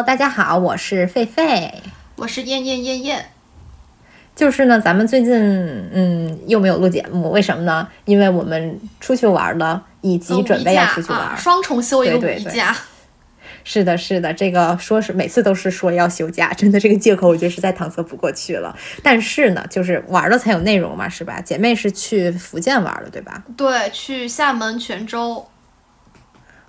Hello，大家好，我是狒狒，我是燕燕燕燕。就是呢，咱们最近嗯又没有录节目，为什么呢？因为我们出去玩了，以及准备要出去玩，双重休一个五一假。是的，是的，这个说是每次都是说要休假，真的这个借口我觉得实在搪塞不过去了。但是呢，就是玩了才有内容嘛，是吧？姐妹是去福建玩了，对吧？对，去厦门、泉州。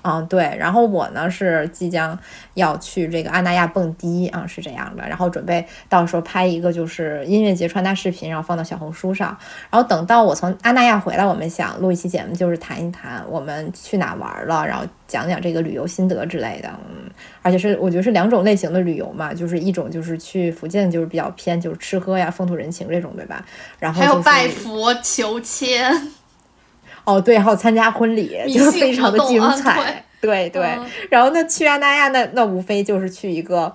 嗯，对，然后我呢是即将要去这个阿那亚蹦迪啊，是这样的，然后准备到时候拍一个就是音乐节穿搭视频，然后放到小红书上，然后等到我从阿那亚回来，我们想录一期节目，就是谈一谈我们去哪玩了，然后讲讲这个旅游心得之类的，嗯，而且是我觉得是两种类型的旅游嘛，就是一种就是去福建，就是比较偏就是吃喝呀、风土人情这种，对吧？然后还有拜佛求签。哦，对，还有参加婚礼，就是非常的精彩，对对。然后那去阿那亚，那那无非就是去一个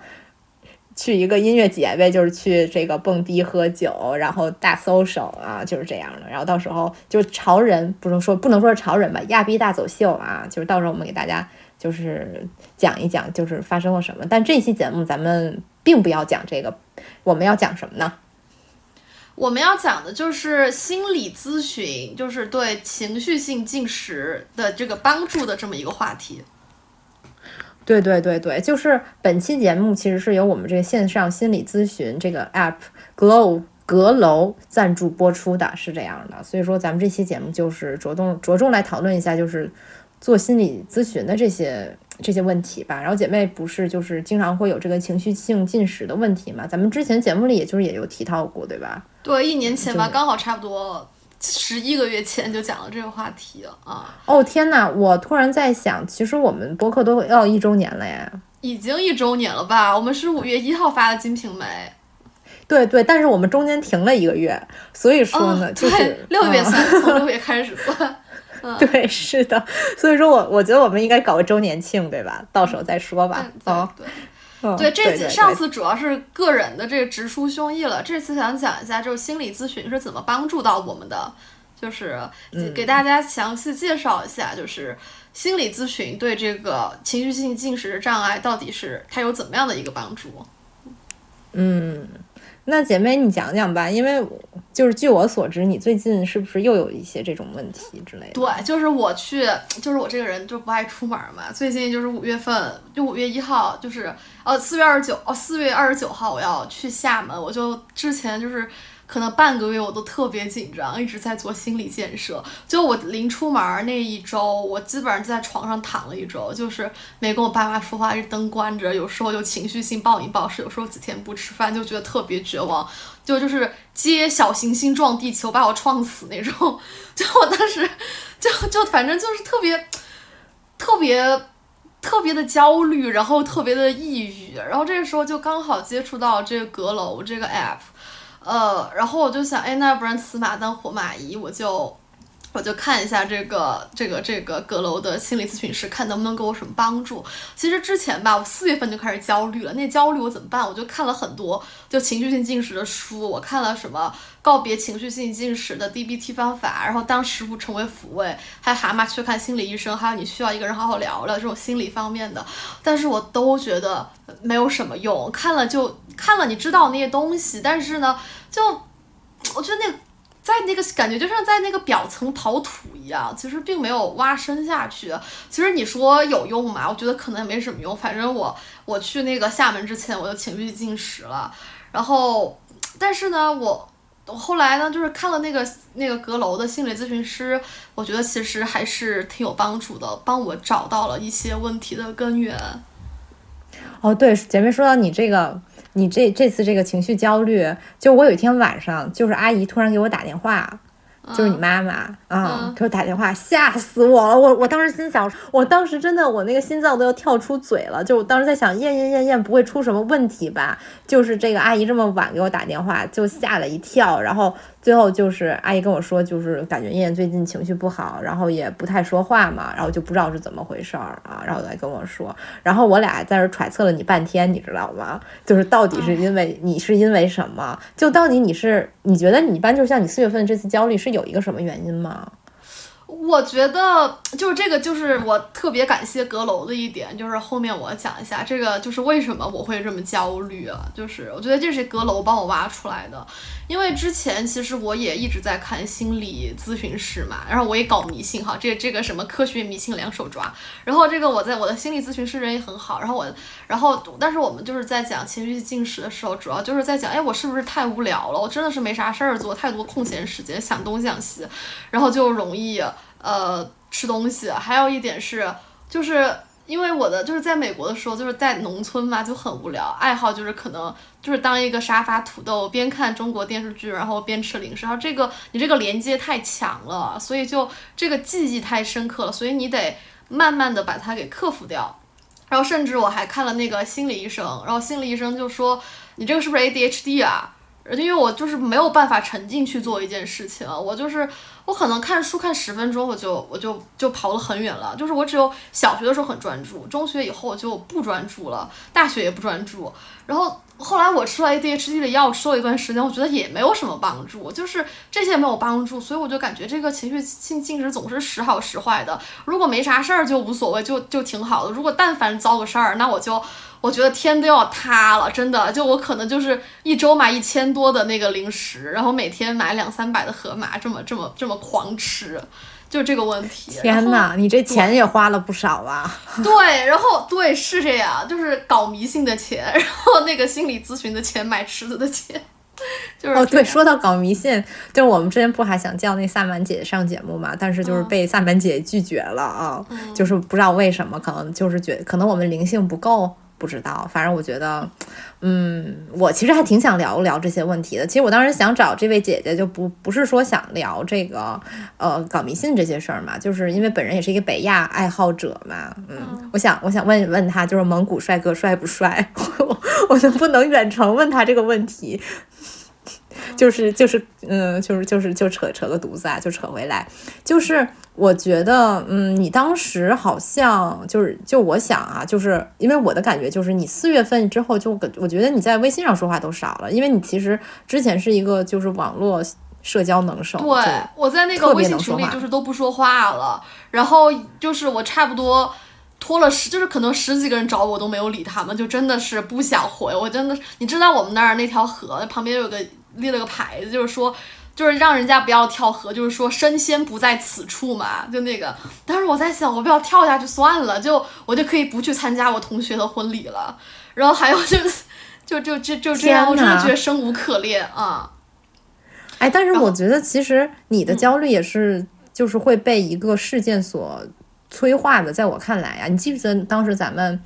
去一个音乐节呗，就是去这个蹦迪喝酒，然后大 social 啊，就是这样的。然后到时候就潮人，不能说不能说是潮人吧，亚逼大走秀啊，就是到时候我们给大家就是讲一讲，就是发生了什么。但这期节目咱们并不要讲这个，我们要讲什么呢？我们要讲的就是心理咨询，就是对情绪性进食的这个帮助的这么一个话题。对对对对，就是本期节目其实是由我们这个线上心理咨询这个 app Glow 阁楼赞助播出的，是这样的。所以说咱们这期节目就是着重着重来讨论一下，就是做心理咨询的这些。这些问题吧，然后姐妹不是就是经常会有这个情绪性进食的问题嘛？咱们之前节目里也就是也有提到过，对吧？对，一年前吧，刚好差不多十一个月前就讲了这个话题了啊！哦天呐，我突然在想，其实我们播客都要一周年了呀，已经一周年了吧？我们是五月一号发的《金瓶梅》，对对，但是我们中间停了一个月，所以说呢，就是六月算，从六月开始算。对，是的，所以说我我觉得我们应该搞个周年庆，对吧？到时候再说吧。哦，对，对，这次上次主要是个人的这个直抒胸臆了，这次想讲一下，就是心理咨询是怎么帮助到我们的，就是给大家详细介绍一下，就是心理咨询对这个情绪性进食障碍到底是它有怎么样的一个帮助？嗯。那姐妹，你讲讲吧，因为就是据我所知，你最近是不是又有一些这种问题之类的？对，就是我去，就是我这个人就不爱出门嘛。最近就是五月份，就五月一号，就是呃四月二十九，哦四月二十九号我要去厦门，我就之前就是。可能半个月我都特别紧张，一直在做心理建设。就我临出门那一周，我基本上就在床上躺了一周，就是没跟我爸妈说话，一直灯关着。有时候就情绪性暴饮暴食，有时候几天不吃饭，就觉得特别绝望。就就是接小行星撞地球，把我撞死那种。就我当时，就就反正就是特别特别特别的焦虑，然后特别的抑郁。然后这个时候就刚好接触到这个阁楼这个 app。呃，然后我就想，哎，那要不然死马当活马医，我就。我就看一下这个这个这个阁楼的心理咨询师，看能不能给我什么帮助。其实之前吧，我四月份就开始焦虑了。那焦虑我怎么办？我就看了很多就情绪性进食的书。我看了什么告别情绪性进食的 DBT 方法，然后当食物成为抚慰，还有蛤蟆去看心理医生，还有你需要一个人好好聊聊这种心理方面的。但是我都觉得没有什么用。看了就看了，你知道那些东西，但是呢，就我觉得那。在那个感觉就像在那个表层刨土一样，其实并没有挖深下去。其实你说有用吗？我觉得可能也没什么用。反正我我去那个厦门之前，我就情绪进食了。然后，但是呢，我我后来呢，就是看了那个那个阁楼的心理咨询师，我觉得其实还是挺有帮助的，帮我找到了一些问题的根源。哦，对，姐妹说到你这个。你这这次这个情绪焦虑，就我有一天晚上，就是阿姨突然给我打电话。就是你妈妈啊，给我打电话，吓死我了！我我当时心想，我当时真的，我那个心脏都要跳出嘴了。就我当时在想，验验验验不会出什么问题吧？就是这个阿姨这么晚给我打电话，就吓了一跳。然后最后就是阿姨跟我说，就是感觉燕燕最近情绪不好，然后也不太说话嘛，然后就不知道是怎么回事儿啊。然后来跟我说，然后我俩在这揣测了你半天，你知道吗？就是到底是因为你是因为什么？就到底你是你觉得你一般就像你四月份这次焦虑是？有一个什么原因吗？我觉得就是这个，就是我特别感谢阁楼的一点，就是后面我讲一下这个，就是为什么我会这么焦虑啊？就是我觉得这是阁楼帮我挖出来的，因为之前其实我也一直在看心理咨询师嘛，然后我也搞迷信哈，这这个什么科学迷信两手抓，然后这个我在我的心理咨询师人也很好，然后我然后但是我们就是在讲情绪进食的时候，主要就是在讲，哎，我是不是太无聊了？我真的是没啥事儿做，太多空闲时间想东想西，然后就容易。呃，吃东西，还有一点是，就是因为我的就是在美国的时候，就是在农村嘛，就很无聊，爱好就是可能就是当一个沙发土豆，边看中国电视剧，然后边吃零食，然后这个你这个连接太强了，所以就这个记忆太深刻了，所以你得慢慢的把它给克服掉。然后甚至我还看了那个心理医生，然后心理医生就说你这个是不是 ADHD 啊？而且因为我就是没有办法沉浸去做一件事情，我就是我可能看书看十分钟，我就我就就跑了很远了。就是我只有小学的时候很专注，中学以后就不专注了，大学也不专注。然后后来我吃了 ADHD 的药，吃了一段时间，我觉得也没有什么帮助，就是这些没有帮助，所以我就感觉这个情绪性进食总是时好时坏的。如果没啥事儿就无所谓，就就挺好的。如果但凡遭个事儿，那我就。我觉得天都要塌了，真的，就我可能就是一周买一千多的那个零食，然后每天买两三百的盒马，这么这么这么狂吃，就这个问题。天哪，你这钱也花了不少啊！对，然后对是这样，就是搞迷信的钱，然后那个心理咨询的钱，买吃的的钱，就是哦，对，说到搞迷信，就是我们之前不还想叫那萨满姐上节目嘛，但是就是被萨满姐拒绝了啊，就是不知道为什么，可能就是觉，可能我们灵性不够。不知道，反正我觉得，嗯，我其实还挺想聊聊这些问题的。其实我当时想找这位姐姐，就不不是说想聊这个，呃，搞迷信这些事儿嘛，就是因为本人也是一个北亚爱好者嘛，嗯，我想我想问问他，就是蒙古帅哥帅不帅？我我能不能远程问他这个问题？就是就是，嗯，就是就是就扯扯个犊子啊，就扯回来。就是我觉得，嗯，你当时好像就是就我想啊，就是因为我的感觉就是你四月份之后就我觉得你在微信上说话都少了，因为你其实之前是一个就是网络社交能手。对，我在那个微信群里就是都不说话了，然后就是我差不多拖了十，就是可能十几个人找我都没有理他们，就真的是不想回。我真的，你知道我们那儿那条河旁边有个。立了个牌子，就是说，就是让人家不要跳河，就是说身先不在此处嘛，就那个。但是我在想，我不要跳下去算了，就我就可以不去参加我同学的婚礼了。然后还有就，就就就就这样，我真的觉得生无可恋啊。哎，但是我觉得其实你的焦虑也是，就是会被一个事件所催化的。在我看来啊，你记不记得当时咱们？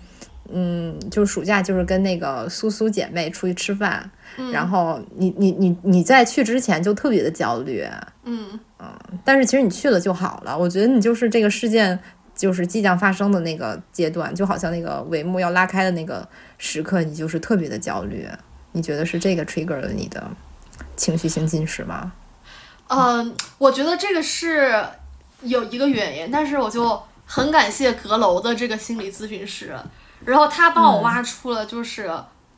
嗯，就是暑假，就是跟那个苏苏姐妹出去吃饭，然后你你你你在去之前就特别的焦虑，嗯嗯，但是其实你去了就好了。我觉得你就是这个事件就是即将发生的那个阶段，就好像那个帷幕要拉开的那个时刻，你就是特别的焦虑。你觉得是这个 trigger 了你的情绪性进食吗？嗯，我觉得这个是有一个原因，但是我就很感谢阁楼的这个心理咨询师。然后他帮我挖出了就是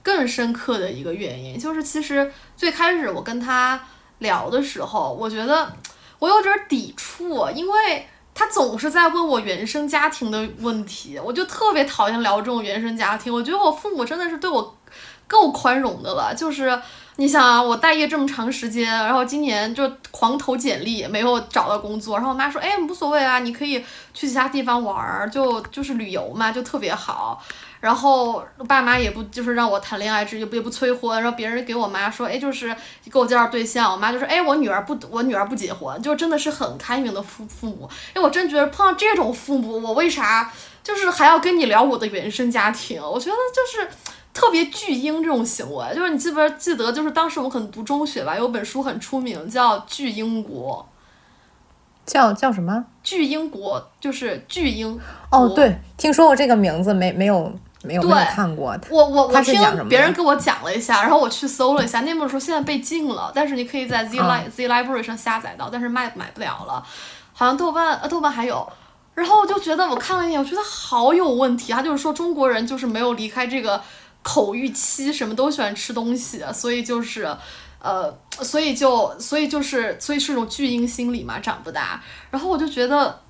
更深刻的一个原因，就是其实最开始我跟他聊的时候，我觉得我有点抵触，因为他总是在问我原生家庭的问题，我就特别讨厌聊这种原生家庭。我觉得我父母真的是对我够宽容的了，就是你想啊，我待业这么长时间，然后今年就狂投简历，没有找到工作，然后我妈说，哎，无所谓啊，你可以去其他地方玩儿，就就是旅游嘛，就特别好。然后爸妈也不就是让我谈恋爱，也不也不催婚。然后别人给我妈说，哎，就是给我介绍对象，我妈就说，哎，我女儿不，我女儿不结婚，就真的是很开明的父父母。哎，我真觉得碰到这种父母，我为啥就是还要跟你聊我的原生家庭？我觉得就是特别巨婴这种行为。就是你记不记得，就是当时我们可能读中学吧，有本书很出名，叫《巨婴国》。叫叫什么？巨婴国，就是巨婴。哦，对，听说过这个名字，没没有。没有看过，我我我听别人给我讲了一下，然后我去搜了一下，那本书现在被禁了，但是你可以在 Z Li Z Library 上下载到，但是卖买不了了，好像豆瓣呃豆瓣还有，然后我就觉得我看了一眼，我觉得好有问题，他就是说中国人就是没有离开这个口欲期，什么都喜欢吃东西，所以就是。呃，所以就所以就是所以是种巨婴心理嘛，长不大。然后我就觉得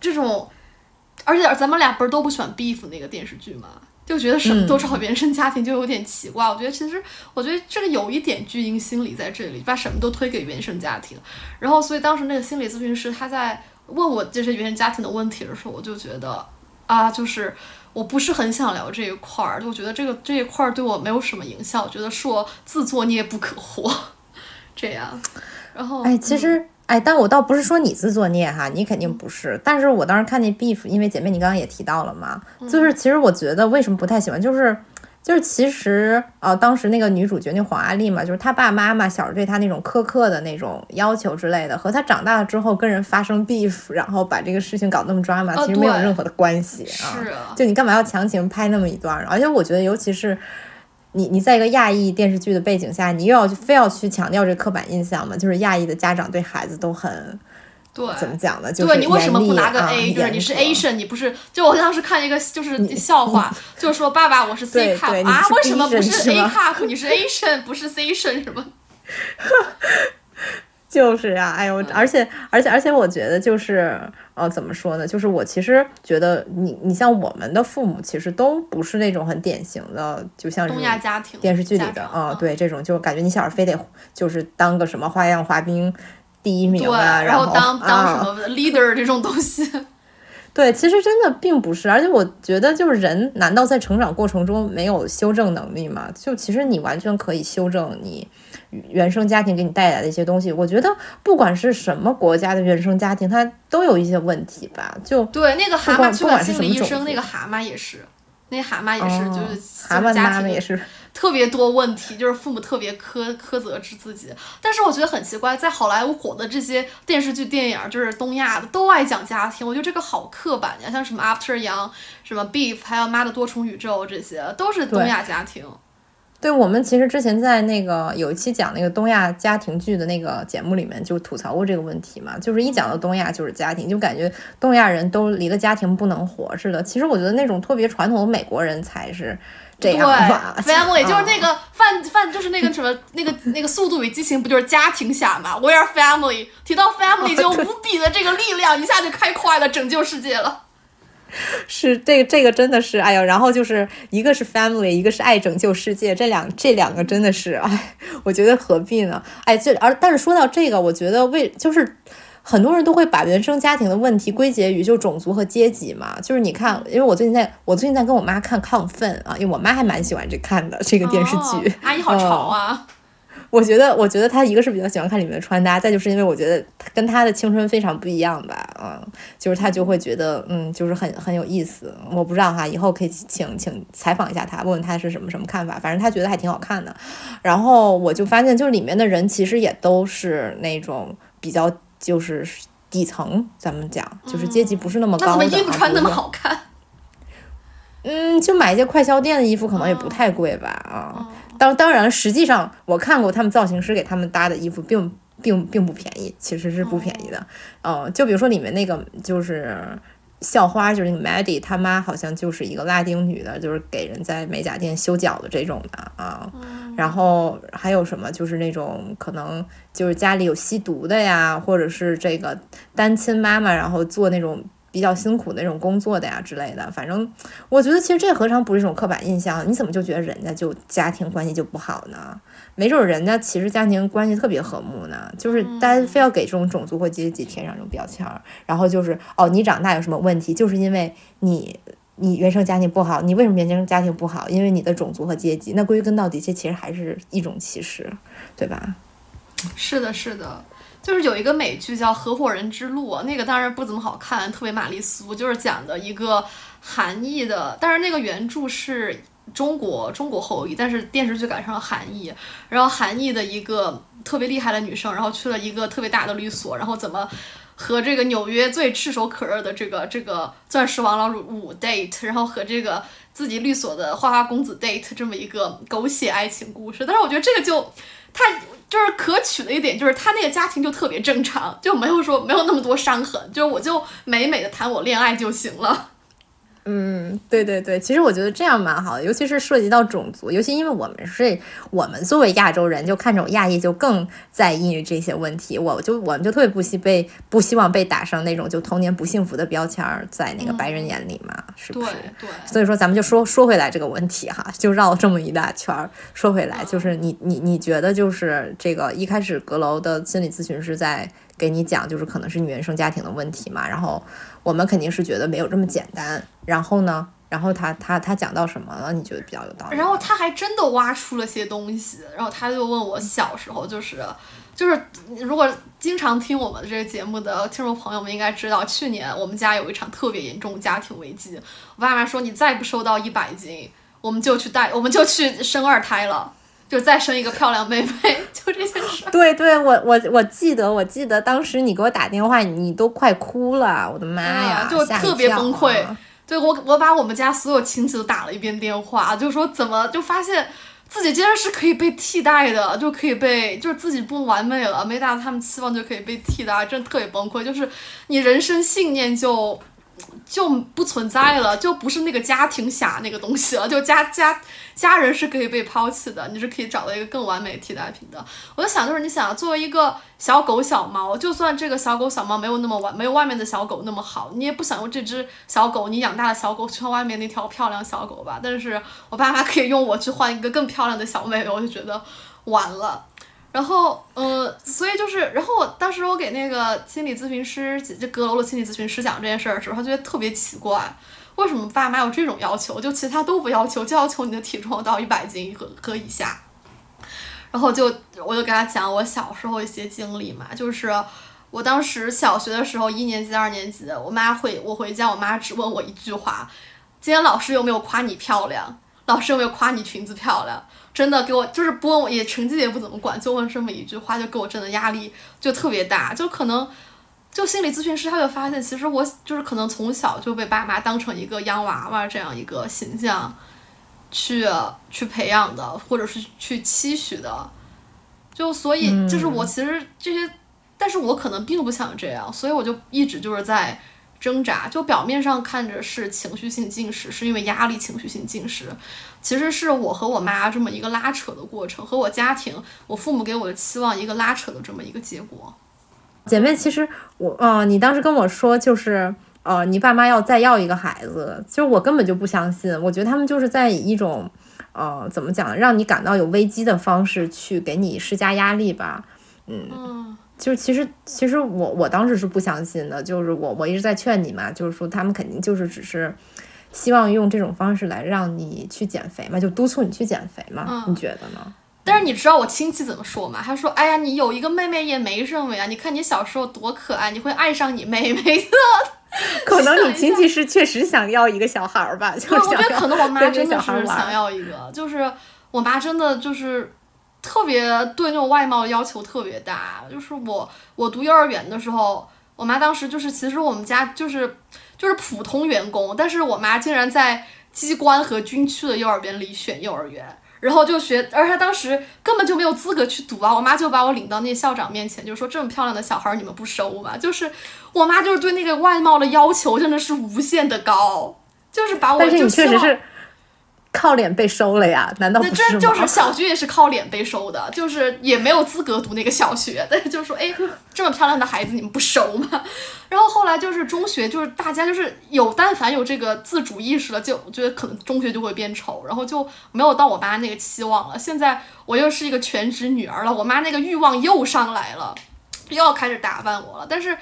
这种，而且咱们俩不是都不喜欢 Beef 那个电视剧嘛，就觉得什么都找原生家庭就有点奇怪。我觉得其实我觉得这个有一点巨婴心理在这里，把什么都推给原生家庭。然后所以当时那个心理咨询师他在问我这些原生家庭的问题的时候，我就觉得啊，就是我不是很想聊这一块儿，就我觉得这个这一块儿对我没有什么影响，我觉得是我自作孽不可活。这样，然后哎，其实哎，但我倒不是说你自作孽哈，你肯定不是。但是我当时看那 beef，因为姐妹你刚刚也提到了嘛，就是其实我觉得为什么不太喜欢，就是就是其实呃，当时那个女主角那黄阿丽嘛，就是她爸妈妈小时候对她那种苛刻的那种要求之类的，和她长大了之后跟人发生 beef，然后把这个事情搞那么抓嘛，其实没有任何的关系啊。是就你干嘛要强行拍那么一段？而且我觉得，尤其是。你你在一个亚裔电视剧的背景下，你又要非要去强调这刻板印象嘛？就是亚裔的家长对孩子都很，对，怎么讲呢？就是对你为什么不拿个 A？就是你是 Asian，你不是？就我当时看一个就是笑话，就是说爸爸我是 C cup 啊，为什么不是 A cup？你是 Asian，不是 Asian 什么？就是呀，哎呦，而且而且而且，我觉得就是。呃，怎么说呢？就是我其实觉得你，你像我们的父母，其实都不是那种很典型的，就像东亚家庭电视剧里的啊，对这种，就感觉你小时候非得就是当个什么花样滑冰第一名啊，然后当当什么 leader 这种东西。对，其实真的并不是，而且我觉得就是人，难道在成长过程中没有修正能力吗？就其实你完全可以修正你。原生家庭给你带来的一些东西，我觉得不管是什么国家的原生家庭，它都有一些问题吧。就对那个蛤蟆，去管是什么医生，那个蛤蟆也是，那蛤蟆也是，就是蛤蟆家庭也是 特别多问题，就是父母特别苛苛责之自己。但是我觉得很奇怪，在好莱坞火的这些电视剧、电影，就是东亚的都爱讲家庭，我觉得这个好刻板呀。像什么 After Young，什么 Beef，还有妈的多重宇宙，这些都是东亚家庭。对我们其实之前在那个有一期讲那个东亚家庭剧的那个节目里面就吐槽过这个问题嘛，就是一讲到东亚就是家庭，就感觉东亚人都离了家庭不能活似的。其实我觉得那种特别传统的美国人才是这样吧。Family 就是那个范范就是那个什么那个那个速度与激情不就是家庭侠嘛？We are family，提到 family 就无比的这个力量一下就开快了，拯救世界了。是这个，这个真的是，哎呀，然后就是一个是 family，一个是爱拯救世界，这两这两个真的是，哎，我觉得何必呢？哎，这而但是说到这个，我觉得为就是很多人都会把原生家庭的问题归结于就种族和阶级嘛，就是你看，因为我最近在我最近在跟我妈看亢奋啊，因为我妈还蛮喜欢这看的这个电视剧，阿姨好潮啊。我觉得，我觉得他一个是比较喜欢看里面的穿搭，再就是因为我觉得他跟他的青春非常不一样吧，嗯，就是他就会觉得，嗯，就是很很有意思。我不知道哈，以后可以请请采访一下他，问问他是什么什么看法。反正他觉得还挺好看的。然后我就发现，就是里面的人其实也都是那种比较就是底层，咱们讲就是阶级不是那么高的。那怎么衣服穿那么好看？嗯，就买一些快销店的衣服，可能也不太贵吧，啊。当当然，实际上我看过他们造型师给他们搭的衣服，并并并不便宜，其实是不便宜的。嗯，就比如说里面那个就是校花，就是那个 Maddie，他妈好像就是一个拉丁女的，就是给人在美甲店修脚的这种的啊。然后还有什么，就是那种可能就是家里有吸毒的呀，或者是这个单亲妈妈，然后做那种。比较辛苦的那种工作的呀之类的，反正我觉得其实这何尝不是一种刻板印象？你怎么就觉得人家就家庭关系就不好呢？没准人家其实家庭关系特别和睦呢。就是大家非要给这种种族或阶级贴上这种标签儿，然后就是哦，你长大有什么问题？就是因为你你原生家庭不好，你为什么原生家庭不好？因为你的种族和阶级。那归根到底，这其实还是一种歧视，对吧？是的，是的。就是有一个美剧叫《合伙人之路》，那个当然不怎么好看，特别玛丽苏，就是讲的一个韩裔的，但是那个原著是中国中国后裔，但是电视剧改成了韩裔，然后韩裔的一个特别厉害的女生，然后去了一个特别大的律所，然后怎么和这个纽约最炙手可热的这个这个钻石王老五 date，然后和这个自己律所的花花公子 date，这么一个狗血爱情故事，但是我觉得这个就太。就是可取的一点，就是他那个家庭就特别正常，就没有说没有那么多伤痕，就是我就美美的谈我恋爱就行了。嗯，对对对，其实我觉得这样蛮好的，尤其是涉及到种族，尤其因为我们是，我们作为亚洲人，就看这种亚裔就更在意于这些问题。我就我们就特别不希被不希望被打上那种就童年不幸福的标签，在那个白人眼里嘛，是不是？对。所以说，咱们就说说回来这个问题哈，就绕这么一大圈儿。说回来，就是你你你觉得就是这个一开始阁楼的心理咨询师在给你讲，就是可能是你原生家庭的问题嘛，然后。我们肯定是觉得没有这么简单，然后呢？然后他他他讲到什么了？你觉得比较有道理？然后他还真的挖出了些东西，然后他就问我小时候就是就是如果经常听我们这个节目的听众朋友们应该知道，去年我们家有一场特别严重家庭危机，我爸妈说你再不瘦到一百斤，我们就去带我们就去生二胎了。就再生一个漂亮妹妹，就这件事。对对，我我我记得，我记得当时你给我打电话，你都快哭了，我的妈呀，就特别崩溃。对我，我把我们家所有亲戚都打了一遍电话，就说怎么就发现自己竟然是可以被替代的，就可以被就是自己不完美了，没达到他们期望就可以被替代，真的特别崩溃。就是你人生信念就。就不存在了，就不是那个家庭侠那个东西了，就家 家家人是可以被抛弃的，你是可以找到一个更完美替代品的。我就想，就是你想作为一个小狗小猫，就算这个小狗小猫没有那么完，没有外面的小狗那么好，你也不想用这只小狗，你养大的小狗去换外面那条漂亮小狗吧？但是我爸妈可以用我去换一个更漂亮的小妹妹，我就觉得完了。然后，嗯，所以就是，然后我当时我给那个心理咨询师，就阁楼的心理咨询师讲这件事儿的时候，他觉得特别奇怪，为什么爸妈有这种要求，就其他都不要求，就要求你的体重到一百斤和和以下。然后就我就跟他讲我小时候一些经历嘛，就是我当时小学的时候，一年级、二年级，我妈回我回家，我妈只问我一句话：今天老师有没有夸你漂亮？老师有没有夸你裙子漂亮？真的给我就是不问我也成绩也不怎么管，就问这么一句话，就给我真的压力就特别大。就可能就心理咨询师他就发现，其实我就是可能从小就被爸妈当成一个洋娃娃这样一个形象去去培养的，或者是去期许的。就所以就是我其实这些，但是我可能并不想这样，所以我就一直就是在。挣扎就表面上看着是情绪性进食，是因为压力情绪性进食，其实是我和我妈这么一个拉扯的过程，和我家庭、我父母给我的期望一个拉扯的这么一个结果。姐妹，其实我，呃，你当时跟我说就是，呃，你爸妈要再要一个孩子，其实我根本就不相信，我觉得他们就是在以一种，呃，怎么讲，让你感到有危机的方式去给你施加压力吧，嗯。就是其实其实我我当时是不相信的，就是我我一直在劝你嘛，就是说他们肯定就是只是希望用这种方式来让你去减肥嘛，就督促你去减肥嘛，你觉得呢？但是你知道我亲戚怎么说吗？他说：“哎呀，你有一个妹妹也没什么呀，你看你小时候多可爱，你会爱上你妹妹的。”可能你亲戚是确实想要一个小孩儿吧？对，我觉得可能我妈真的是想要一个，就是我妈真的就是。特别对那种外貌要求特别大，就是我我读幼儿园的时候，我妈当时就是其实我们家就是就是普通员工，但是我妈竟然在机关和军区的幼儿园里选幼儿园，然后就学，而她当时根本就没有资格去读啊，我妈就把我领到那校长面前，就说这么漂亮的小孩你们不收吗？就是我妈就是对那个外貌的要求真的是无限的高，就是把我就确实是。靠脸被收了呀？难道不是就是小学也是靠脸被收的，就是也没有资格读那个小学。但是就说，哎，这么漂亮的孩子你们不收吗？然后后来就是中学，就是大家就是有，但凡有这个自主意识了，就我觉得可能中学就会变丑，然后就没有到我妈那个期望了。现在我又是一个全职女儿了，我妈那个欲望又上来了，又要开始打扮我了。但是。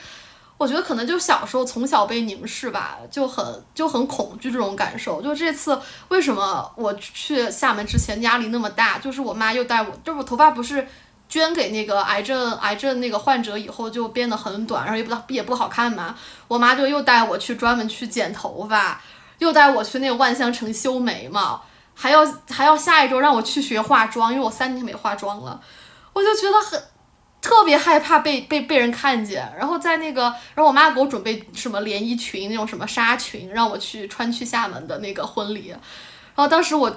我觉得可能就小时候从小被凝视吧，就很就很恐惧这种感受。就这次为什么我去厦门之前压力那么大，就是我妈又带我，就是我头发不是捐给那个癌症癌症那个患者以后就变得很短，然后也不也不好看嘛。我妈就又带我去专门去剪头发，又带我去那个万象城修眉毛，还要还要下一周让我去学化妆，因为我三年没化妆了，我就觉得很。特别害怕被被被人看见，然后在那个，然后我妈给我准备什么连衣裙那种什么纱裙，让我去穿去厦门的那个婚礼。然后当时我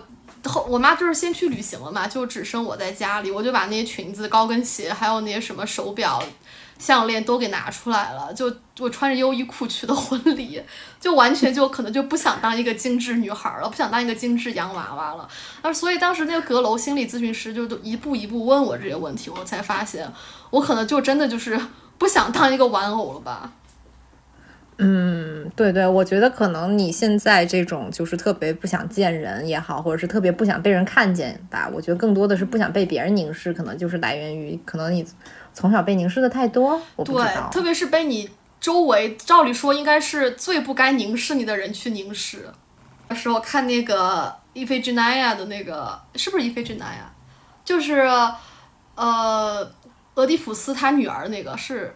后我妈就是先去旅行了嘛，就只剩我在家里，我就把那些裙子、高跟鞋，还有那些什么手表，项链都给拿出来了，就我穿着优衣库去的婚礼，就完全就可能就不想当一个精致女孩了，不想当一个精致洋娃娃了。而所以当时那个阁楼心理咨询师就都一步一步问我这些问题，我才发现我可能就真的就是不想当一个玩偶了吧。嗯，对对，我觉得可能你现在这种就是特别不想见人也好，或者是特别不想被人看见吧。我觉得更多的是不想被别人凝视，可能就是来源于可能你从小被凝视的太多。我不知道，特别是被你周围，照理说应该是最不该凝视你的人去凝视。那时候看那个伊菲吉奈亚的那个，是不是伊菲吉奈亚？就是呃，俄狄浦斯他女儿那个是。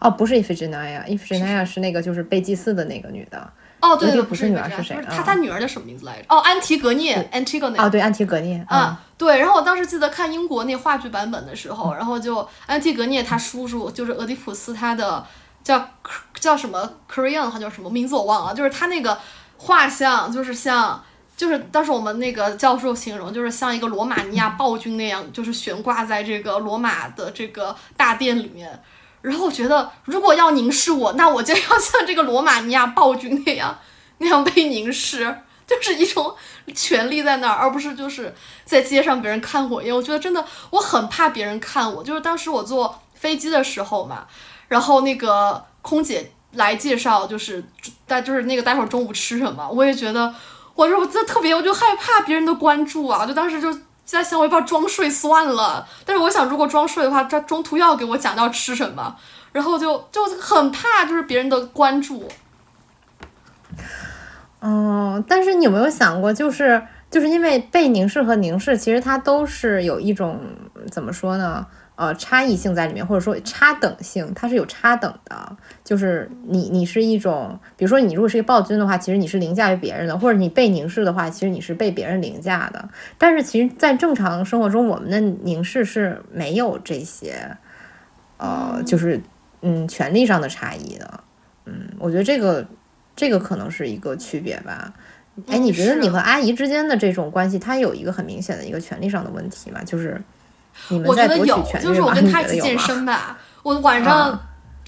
哦，不是伊菲吉娜呀，伊菲吉娜是那个就是被祭祀的那个女的。哦，对对，不是女儿是谁？她她女儿叫什么名字来着？哦，安提格涅，Antigone。哦，对，安提格涅。啊，对。然后我当时记得看英国那话剧版本的时候，然后就安提格涅他叔叔就是俄狄浦斯他的叫叫什么 Korean，他叫什么名字我忘了，就是他那个画像就是像就是当时我们那个教授形容就是像一个罗马尼亚暴君那样，就是悬挂在这个罗马的这个大殿里面。然后我觉得，如果要凝视我，那我就要像这个罗马尼亚暴君那样，那样被凝视，就是一种权力在那儿，而不是就是在街上别人看我一样。我觉得真的，我很怕别人看我。就是当时我坐飞机的时候嘛，然后那个空姐来介绍，就是待就是那个待会儿中午吃什么，我也觉得，我说我真的特别，我就害怕别人的关注啊，就当时就。现在想我要不要装睡算了，但是我想如果装睡的话，他中途要给我讲到吃什么，然后就就很怕就是别人的关注。嗯，但是你有没有想过，就是就是因为被凝视和凝视，其实它都是有一种怎么说呢？呃，差异性在里面，或者说差等性，它是有差等的。就是你，你是一种，比如说你如果是一个暴君的话，其实你是凌驾于别人的；或者你被凝视的话，其实你是被别人凌驾的。但是其实，在正常生活中，我们的凝视是没有这些，呃，就是嗯，权利上的差异的。嗯，我觉得这个这个可能是一个区别吧。哎，你觉得你和阿姨之间的这种关系，它有一个很明显的一个权利上的问题吗？就是。我觉得有，就是我跟他一起健身吧。我晚上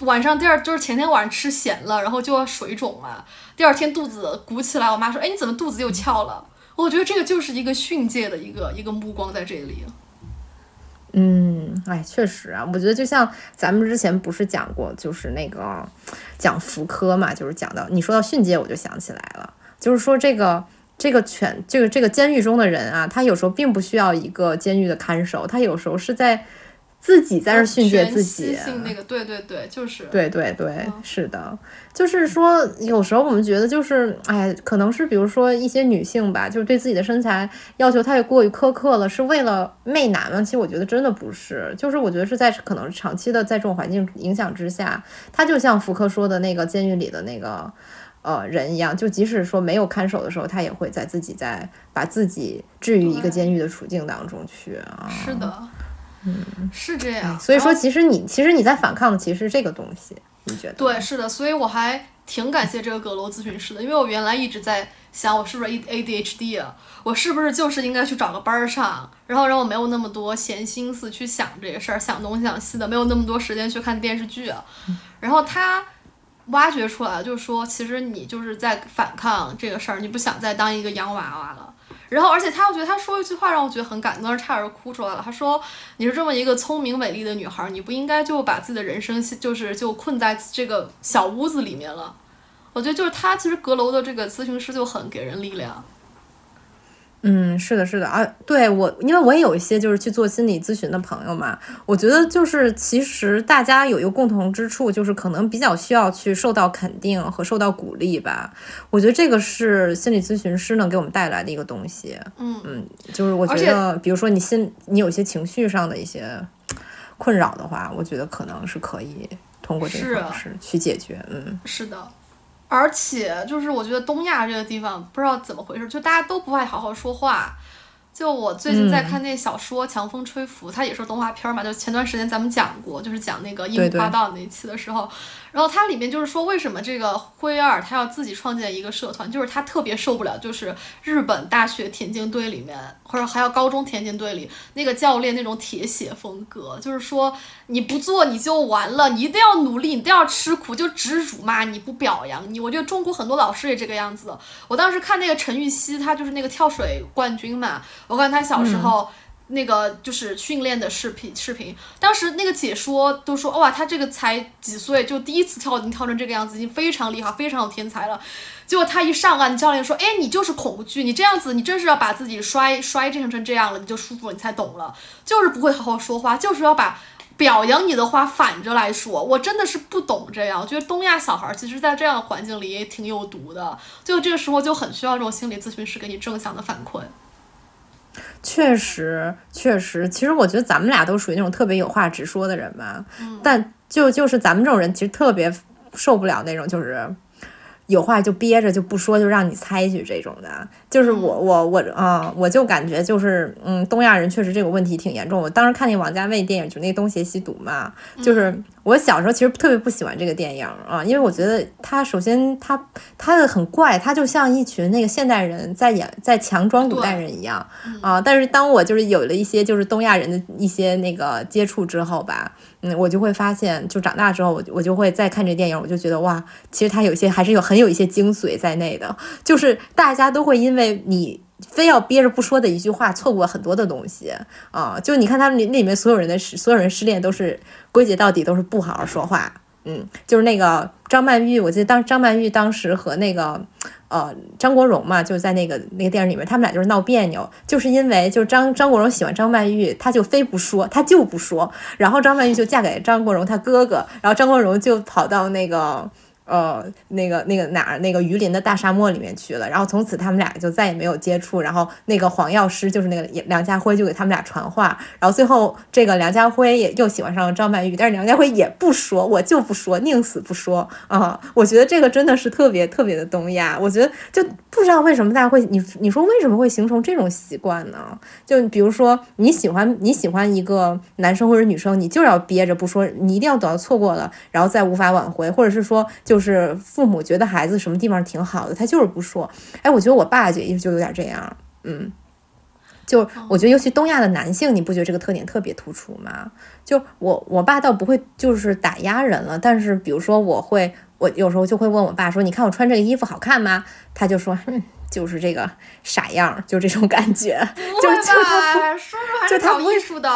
晚上第二就是前天晚上吃咸了，然后就要水肿嘛。第二天肚子鼓起来，我妈说：“哎，你怎么肚子又翘了？”我觉得这个就是一个训诫的一个一个目光在这里。嗯，哎，确实啊，我觉得就像咱们之前不是讲过，就是那个讲福柯嘛，就是讲到你说到训诫，我就想起来了，就是说这个。这个犬，这个这个监狱中的人啊，他有时候并不需要一个监狱的看守，他有时候是在自己在那训诫自己。那个，对对对，就是。对对对，是的，就是说，有时候我们觉得，就是，哎，可能是比如说一些女性吧，就是对自己的身材要求太过于苛刻了，是为了媚男吗？其实我觉得真的不是，就是我觉得是在可能长期的在这种环境影响之下，他就像福柯说的那个监狱里的那个。呃，人一样，就即使说没有看守的时候，他也会在自己在把自己置于一个监狱的处境当中去啊。是的，嗯，是这样。所以说，其实你其实你在反抗的其实是这个东西，你觉得？对，是的。所以我还挺感谢这个阁楼咨询师的，因为我原来一直在想，我是不是 A A D H D 啊？我是不是就是应该去找个班儿上，然后让我没有那么多闲心思去想这些事儿，想东想西的，没有那么多时间去看电视剧啊。然后他。挖掘出来就是说，其实你就是在反抗这个事儿，你不想再当一个洋娃娃了。然后，而且他，又觉得他说一句话让我觉得很感动，差点哭出来了。他说：“你是这么一个聪明美丽的女孩，你不应该就把自己的人生就是就困在这个小屋子里面了。”我觉得就是他，其实阁楼的这个咨询师就很给人力量。嗯，是的，是的啊，对我，因为我也有一些就是去做心理咨询的朋友嘛，我觉得就是其实大家有一个共同之处，就是可能比较需要去受到肯定和受到鼓励吧。我觉得这个是心理咨询师能给我们带来的一个东西。嗯嗯，就是我觉得，比如说你心你有些情绪上的一些困扰的话，我觉得可能是可以通过这个方式去解决。嗯，是的。而且就是我觉得东亚这个地方不知道怎么回事，就大家都不爱好好说话，就我最近在看那小说《强风吹拂》，它也是动画片嘛。就前段时间咱们讲过，就是讲那个樱木花道那一期的时候，然后它里面就是说，为什么这个灰二他要自己创建一个社团，就是他特别受不了，就是日本大学田径队里面，或者还有高中田径队里那个教练那种铁血风格，就是说你不做你就完了，你一定要努力，你一定要吃苦，就只辱骂你不表扬你。我觉得中国很多老师也这个样子。我当时看那个陈芋汐，她就是那个跳水冠军嘛。我看她小时候那个就是训练的视频，视频当时那个解说都说哇，他这个才几岁就第一次跳，已经跳成这个样子，已经非常厉害，非常有天才了。结果他一上岸，教练说，哎，你就是恐惧，你这样子，你真是要把自己摔摔成成这样了，你就舒服了，你才懂了，就是不会好好说话，就是要把表扬你的话反着来说。我真的是不懂这样，我觉得东亚小孩其实，在这样的环境里也挺有毒的，就这个时候就很需要这种心理咨询师给你正向的反馈。确实，确实，其实我觉得咱们俩都属于那种特别有话直说的人吧。嗯，但就就是咱们这种人，其实特别受不了那种，就是有话就憋着就不说，就让你猜去这种的。就是我我我啊，我就感觉就是嗯，东亚人确实这个问题挺严重。我当时看那王家卫电影，就那《东邪西毒》嘛，就是。我小时候其实特别不喜欢这个电影啊，因为我觉得他首先他他的很怪，他就像一群那个现代人在演在强装古代人一样啊。但是当我就是有了一些就是东亚人的一些那个接触之后吧，嗯，我就会发现，就长大之后我我就会再看这电影，我就觉得哇，其实它有些还是有很有一些精髓在内的，就是大家都会因为你。非要憋着不说的一句话，错过很多的东西啊！就你看他们那里面所有人的失，所有人失恋都是归结到底都是不好好说话。嗯，就是那个张曼玉，我记得当张曼玉当时和那个呃张国荣嘛，就在那个那个电影里面，他们俩就是闹别扭，就是因为就是张张国荣喜欢张曼玉，他就非不说，他就不说，然后张曼玉就嫁给张国荣他哥哥，然后张国荣就跑到那个。呃，那个那个哪儿那个榆林的大沙漠里面去了，然后从此他们俩就再也没有接触。然后那个黄药师就是那个梁家辉就给他们俩传话，然后最后这个梁家辉也又喜欢上了张曼玉，但是梁家辉也不说，我就不说，宁死不说啊！我觉得这个真的是特别特别的东亚，我觉得就不知道为什么大家会你你说为什么会形成这种习惯呢？就比如说你喜欢你喜欢一个男生或者女生，你就要憋着不说，你一定要等到错过了，然后再无法挽回，或者是说就。就是父母觉得孩子什么地方挺好的，他就是不说。哎，我觉得我爸就就有点这样，嗯，就我觉得尤其东亚的男性，你不觉得这个特点特别突出吗？就我我爸倒不会就是打压人了，但是比如说我会，我有时候就会问我爸说：“你看我穿这个衣服好看吗？”他就说：“嗯，就是这个傻样，就这种感觉。”就就他叔叔还是搞艺术的。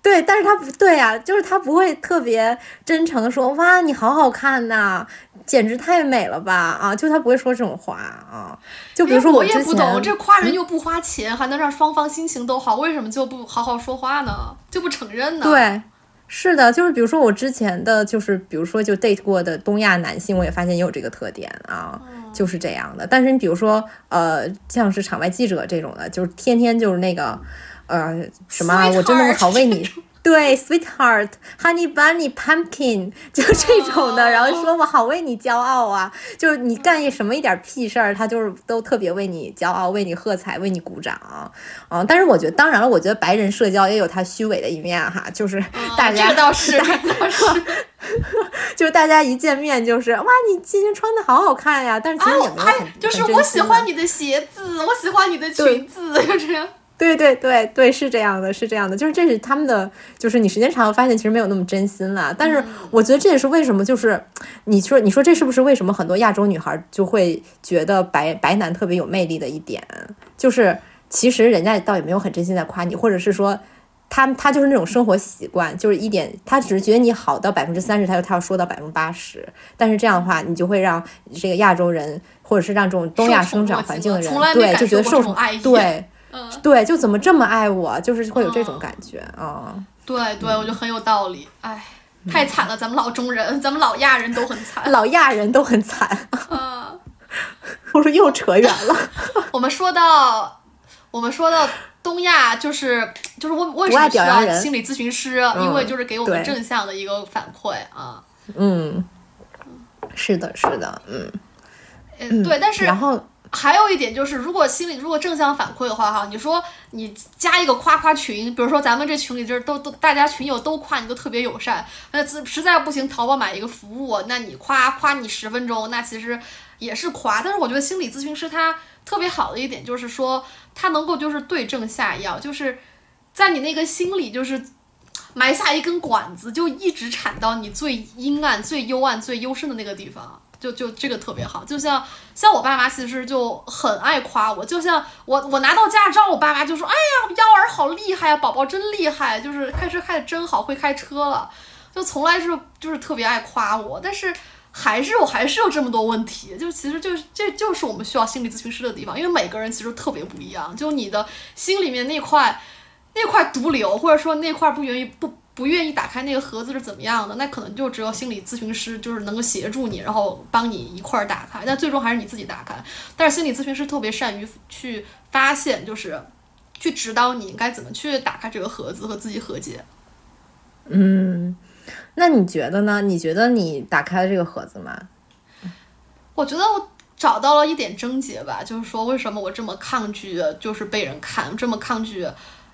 对，但是他不对呀，就是他不会特别真诚的说，哇，你好好看呐，简直太美了吧，啊，就他不会说这种话啊。就比如说我也不懂，这夸人又不花钱，还能让双方心情都好，为什么就不好好说话呢？就不承认呢？对，是的，就是比如说我之前的就是比如说就 date 过的东亚男性，我也发现也有这个特点啊，就是这样的。但是你比如说呃，像是场外记者这种的，就是天天就是那个。呃，什么？我真的好为你，对，sweetheart，honey bunny，pumpkin，就这种的，然后说我好为你骄傲啊，就是你干一什么一点屁事儿，他就是都特别为你骄傲，为你喝彩，为你鼓掌啊。但是我觉得，当然了，我觉得白人社交也有他虚伪的一面哈，就是大家倒是，就是大家一见面就是哇，你今天穿的好好看呀，但是其实也没有很就是我喜欢你的鞋子，我喜欢你的裙子，就这样。对对对对，是这样的，是这样的，就是这是他们的，就是你时间长了发现其实没有那么真心了。但是我觉得这也是为什么，就是你说你说这是不是为什么很多亚洲女孩就会觉得白白男特别有魅力的一点，就是其实人家倒也没有很真心在夸你，或者是说他他就是那种生活习惯，就是一点他只是觉得你好到百分之三十，他就他要说到百分之八十。但是这样的话，你就会让这个亚洲人，或者是让这种东亚生长环境的人，对就觉得受宠爱对。嗯，对，就怎么这么爱我，就是会有这种感觉啊。对对，我觉得很有道理。哎，太惨了，咱们老中人，咱们老亚人都很惨，老亚人都很惨。啊 我说又扯远了。我们说到，我们说到东亚，就是就是为为什么需要心理咨询师？因为就是给我们正向的一个反馈啊。嗯，是的，是的，嗯嗯，对，但是然后。还有一点就是，如果心里如果正向反馈的话，哈，你说你加一个夸夸群，比如说咱们这群里就是都都大家群友都夸你都特别友善，那实在不行，淘宝买一个服务，那你夸夸你十分钟，那其实也是夸。但是我觉得心理咨询师他特别好的一点就是说，他能够就是对症下药，就是在你那个心里就是埋下一根管子，就一直铲到你最阴暗、最幽暗、最幽深的那个地方。就就这个特别好，就像像我爸妈其实就很爱夸我，就像我我拿到驾照，我爸妈就说，哎呀，幺儿好厉害呀，宝宝真厉害，就是开车开的真好，会开车了，就从来是就是特别爱夸我，但是还是我还是有这么多问题，就其实就是这就是我们需要心理咨询师的地方，因为每个人其实特别不一样，就你的心里面那块那块毒瘤，或者说那块不愿意不。不愿意打开那个盒子是怎么样的？那可能就只有心理咨询师就是能够协助你，然后帮你一块儿打开。但最终还是你自己打开。但是心理咨询师特别善于去发现，就是去指导你应该怎么去打开这个盒子和自己和解。嗯，那你觉得呢？你觉得你打开了这个盒子吗？我觉得我找到了一点症结吧，就是说为什么我这么抗拒，就是被人看，这么抗拒。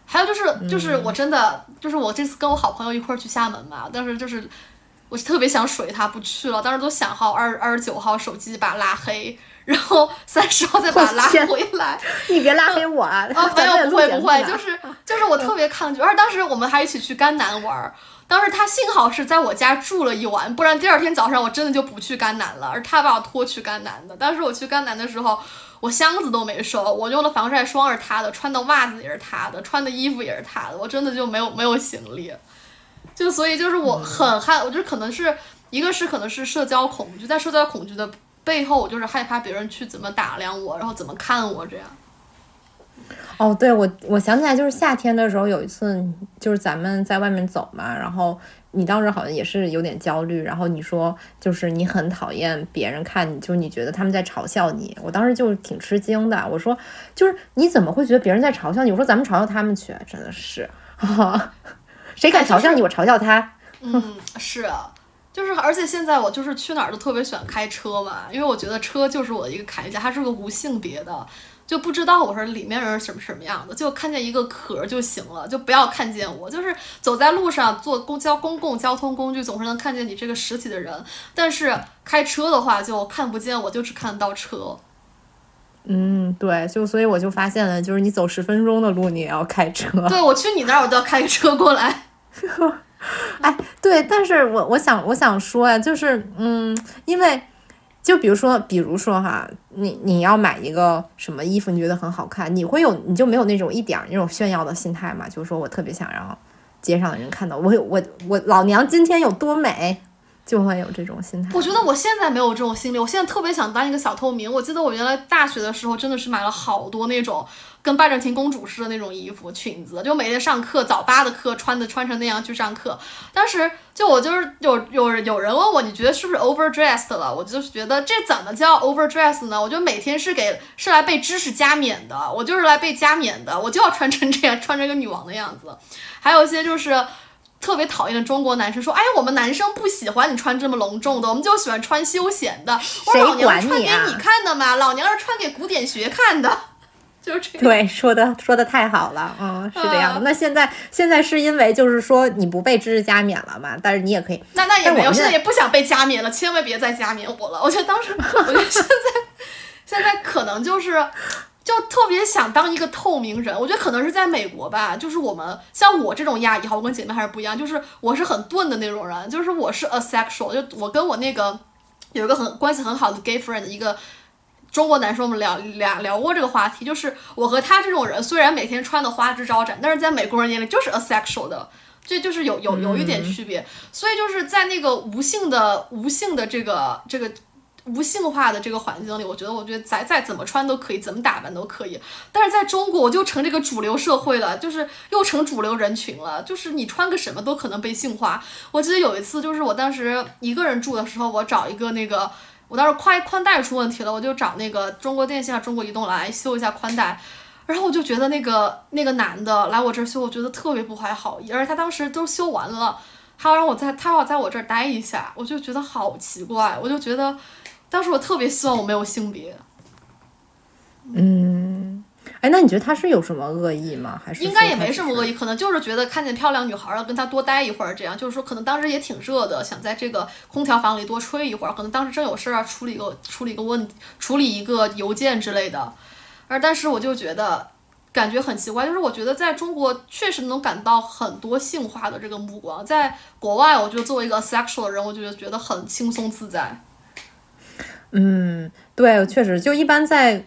还有就是，就是我真的，就是我这次跟我好朋友一块儿去厦门嘛，但是就是我特别想水他不去了，当时都想好二二十九号手机把拉黑，然后三十号再把拉回来。你别拉黑我啊！啊，没有，不会不会，就是就是我特别抗拒。而当时我们还一起去甘南玩，当时他幸好是在我家住了一晚，不然第二天早上我真的就不去甘南了，而他把我拖去甘南的。当时我去甘南的时候。我箱子都没收，我用的防晒霜是他的，穿的袜子也是他的，穿的衣服也是他的，我真的就没有没有行李，就所以就是我很害，我觉得可能是一个是可能是社交恐惧，在社交恐惧的背后，我就是害怕别人去怎么打量我，然后怎么看我这样。哦，对我我想起来就是夏天的时候有一次，就是咱们在外面走嘛，然后。你当时好像也是有点焦虑，然后你说就是你很讨厌别人看你，就是你觉得他们在嘲笑你。我当时就挺吃惊的，我说就是你怎么会觉得别人在嘲笑你？我说咱们嘲笑他们去，真的是，谁敢嘲笑你，我嘲笑他。嗯，是，就是而且现在我就是去哪儿都特别喜欢开车嘛，因为我觉得车就是我的一个铠甲，它是个无性别的。就不知道我说里面人是什么什么样的，就看见一个壳就行了，就不要看见我。就是走在路上坐公交公共交通工具，总是能看见你这个实体的人。但是开车的话就看不见我，就只看得到车。嗯，对，就所以我就发现了，就是你走十分钟的路，你也要开车。对，我去你那儿，我都要开个车过来。哎，对，但是我我想我想说呀，就是嗯，因为。就比如说，比如说哈，你你要买一个什么衣服，你觉得很好看，你会有你就没有那种一点儿那种炫耀的心态嘛？就是说我特别想让街上的人看到我我我老娘今天有多美。就会有这种心态。我觉得我现在没有这种心理，我现在特别想当一个小透明。我记得我原来大学的时候，真的是买了好多那种跟拜占庭公主似的那种衣服、裙子，就每天上课早八的课穿的穿成那样去上课。当时就我就是有有有人问我，你觉得是不是 overdressed 了？我就是觉得这怎么叫 overdressed 呢？我就每天是给是来被知识加冕的，我就是来被加冕的，我就要穿成这样，穿成一个女王的样子。还有一些就是。特别讨厌的中国男生说：“哎呀，我们男生不喜欢你穿这么隆重的，我们就喜欢穿休闲的。”我说：“老娘穿给你看的嘛，老娘是穿给古典学看的。”就是这个。对，说的说的太好了，嗯，是这样的。那现在现在是因为就是说你不被知识加冕了嘛？但是你也可以。那那也没有，现在也不想被加冕了，千万别再加冕我了。我觉得当时，我觉得现在现在可能就是。就特别想当一个透明人，我觉得可能是在美国吧，就是我们像我这种亚裔哈，我跟姐妹还是不一样，就是我是很钝的那种人，就是我是 asexual，就我跟我那个有一个很关系很好的 gay friend，一个中国男生，我们聊俩聊过这个话题，就是我和他这种人虽然每天穿的花枝招展，但是在美国人眼里就是 asexual 的，这就是有有有一点区别，所以就是在那个无性的无性的这个这个。无性化的这个环境里，我觉得，我觉得再再怎么穿都可以，怎么打扮都可以。但是在中国，我就成这个主流社会了，就是又成主流人群了，就是你穿个什么都可能被性化。我记得有一次，就是我当时一个人住的时候，我找一个那个，我当时宽宽带出问题了，我就找那个中国电信啊、中国移动来修一下宽带，然后我就觉得那个那个男的来我这儿修，我觉得特别不怀好意，而且他当时都修完了，还要让我在他要在我这儿待一下，我就觉得好奇怪，我就觉得。当时我特别希望我没有性别，嗯，哎，那你觉得他是有什么恶意吗？还是应该也没什么恶意，可能就是觉得看见漂亮女孩了，跟他多待一会儿，这样就是说，可能当时也挺热的，想在这个空调房里多吹一会儿，可能当时正有事儿啊处理一个处理一个问处理一个邮件之类的，而但是我就觉得。感觉很奇怪，就是我觉得在中国确实能感到很多性化的这个目光，在国外，我觉得作为一个 sexual 的人，我就觉得很轻松自在。嗯，对，确实，就一般在。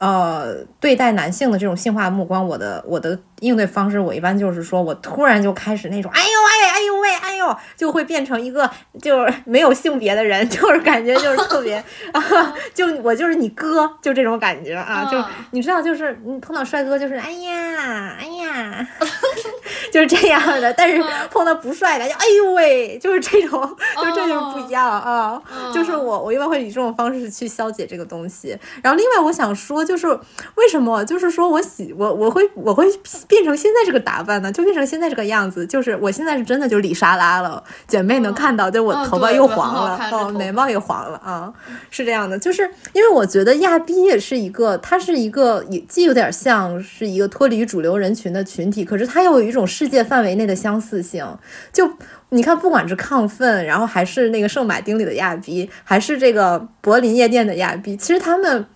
呃，对待男性的这种性化目光，我的我的应对方式，我一般就是说，我突然就开始那种，哎呦哎哎呦喂哎呦，就会变成一个就是没有性别的人，就是感觉就是特别啊 就我就是你哥，就这种感觉啊，就你知道，就是你碰到帅哥就是哎呀哎呀，就是这样的，但是碰到不帅的就哎呦喂，就是这种，就这就是不一样啊，就是我我一般会以这种方式去消解这个东西，然后另外我想说。就是为什么？就是说我喜我我会我会变成现在这个打扮呢？就变成现在这个样子。就是我现在是真的就李莎拉了，姐妹能看到，就我头发又黄了，哦，眉毛也黄了啊，是这样的。就是因为我觉得亚逼也是一个，它是一个也既有点像是一个脱离主流人群的群体，可是它又有一种世界范围内的相似性。就你看，不管是亢奋，然后还是那个圣马丁里的亚逼，还是这个柏林夜店的亚逼，其实他们。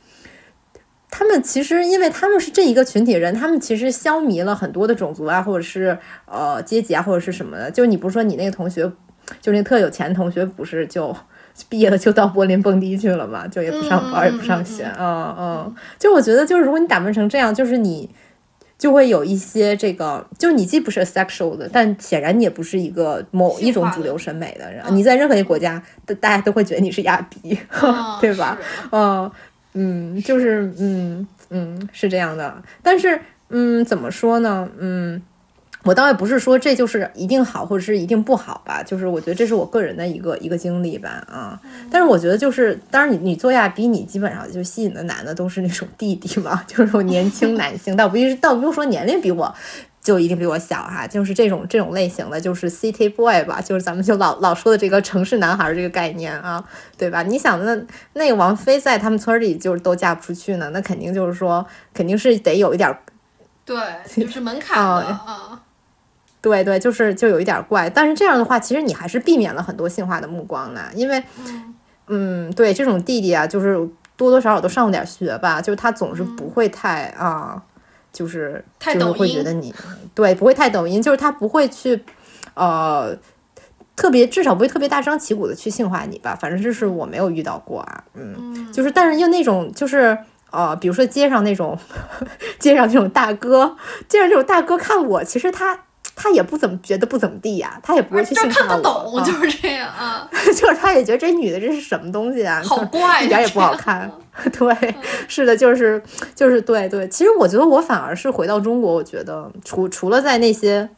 他们其实，因为他们是这一个群体人，他们其实消弭了很多的种族啊，或者是呃阶级啊，或者是什么的。就你不是说你那个同学，就那特有钱同学，不是就毕业了就到柏林蹦迪去了嘛？就也不上班，也不上学，嗯嗯。就我觉得，就是如果你打扮成这样，就是你就会有一些这个，就你既不是 sexual 的，但显然你也不是一个某一种主流审美的人。你在任何一个国家，大家都会觉得你是亚逼，对吧？嗯。嗯，就是嗯嗯是这样的，但是嗯怎么说呢？嗯，我倒也不是说这就是一定好或者是一定不好吧，就是我觉得这是我个人的一个一个经历吧啊。但是我觉得就是，当然你你做亚比，你基本上就吸引的男的都是那种弟弟嘛，就是那种年轻男性，倒不是倒不用说年龄比我。就一定比我小哈，就是这种这种类型的，就是 city boy 吧，就是咱们就老老说的这个城市男孩这个概念啊，对吧？你想那那个王菲在他们村里就是都嫁不出去呢，那肯定就是说肯定是得有一点，对，就是门槛的啊，对对，就是就有一点怪。但是这样的话，其实你还是避免了很多性化的目光呢，因为嗯，对这种弟弟啊，就是多多少少都上过点学吧，就是他总是不会太啊。就是就是会觉得你对不会太抖音，就是他不会去呃特别至少不会特别大张旗鼓的去性化你吧，反正就是我没有遇到过啊，嗯，就是但是又那种就是呃比如说街上那种 街上这种大哥，街上这种大哥看我，其实他。他也不怎么觉得不怎么地呀，他也不会去。看不懂，就是这样啊。就是他也觉得这女的这是什么东西啊？好怪，一点也不好看。对，是的，就是就是对对。其实我觉得我反而是回到中国，我觉得除除了在那些。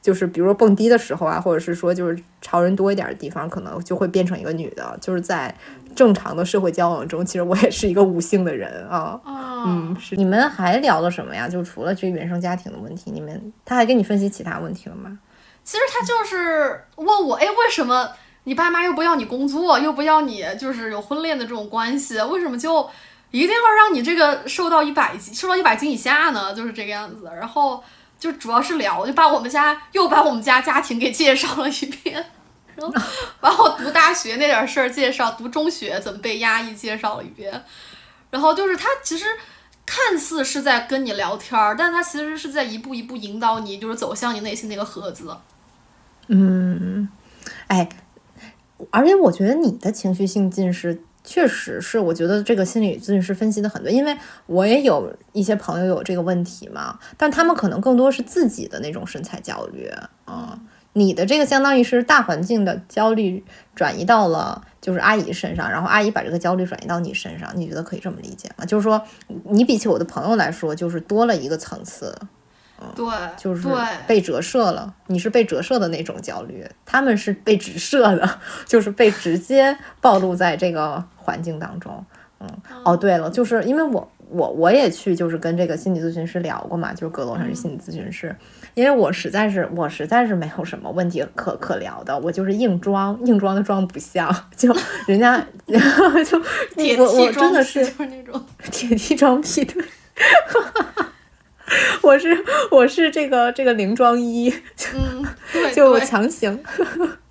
就是比如说蹦迪的时候啊，或者是说就是潮人多一点的地方，可能就会变成一个女的。就是在正常的社会交往中，其实我也是一个无性的人啊。嗯，是。你们还聊了什么呀？就除了这原生家庭的问题，你们他还跟你分析其他问题了吗？其实他就是问我，哎，为什么你爸妈又不要你工作，又不要你就是有婚恋的这种关系，为什么就一定要让你这个瘦到一百斤，瘦到一百斤以下呢？就是这个样子。然后。就主要是聊，就把我们家又把我们家家庭给介绍了一遍，然后把我读大学那点事儿介绍，读中学怎么被压抑介绍了一遍，然后就是他其实看似是在跟你聊天儿，但他其实是在一步一步引导你，就是走向你内心那个盒子。嗯，哎，而且我觉得你的情绪性近视。确实是，我觉得这个心理咨询师分析的很对，因为我也有一些朋友有这个问题嘛，但他们可能更多是自己的那种身材焦虑嗯。你的这个相当于是大环境的焦虑转移到了就是阿姨身上，然后阿姨把这个焦虑转移到你身上，你觉得可以这么理解吗？就是说你比起我的朋友来说，就是多了一个层次。嗯对，就是被折射了。你是被折射的那种焦虑，他们是被直射的，就是被直接暴露在这个环境当中。嗯，哦，对了，就是因为我我我也去就是跟这个心理咨询师聊过嘛，就是阁楼上是心理咨询师，因为我实在是我实在是没有什么问题可可聊的，我就是硬装，硬装的装不像，就人家 就我我真的是那种。铁梯装逼对。我是我是这个这个零装一，嗯，就强行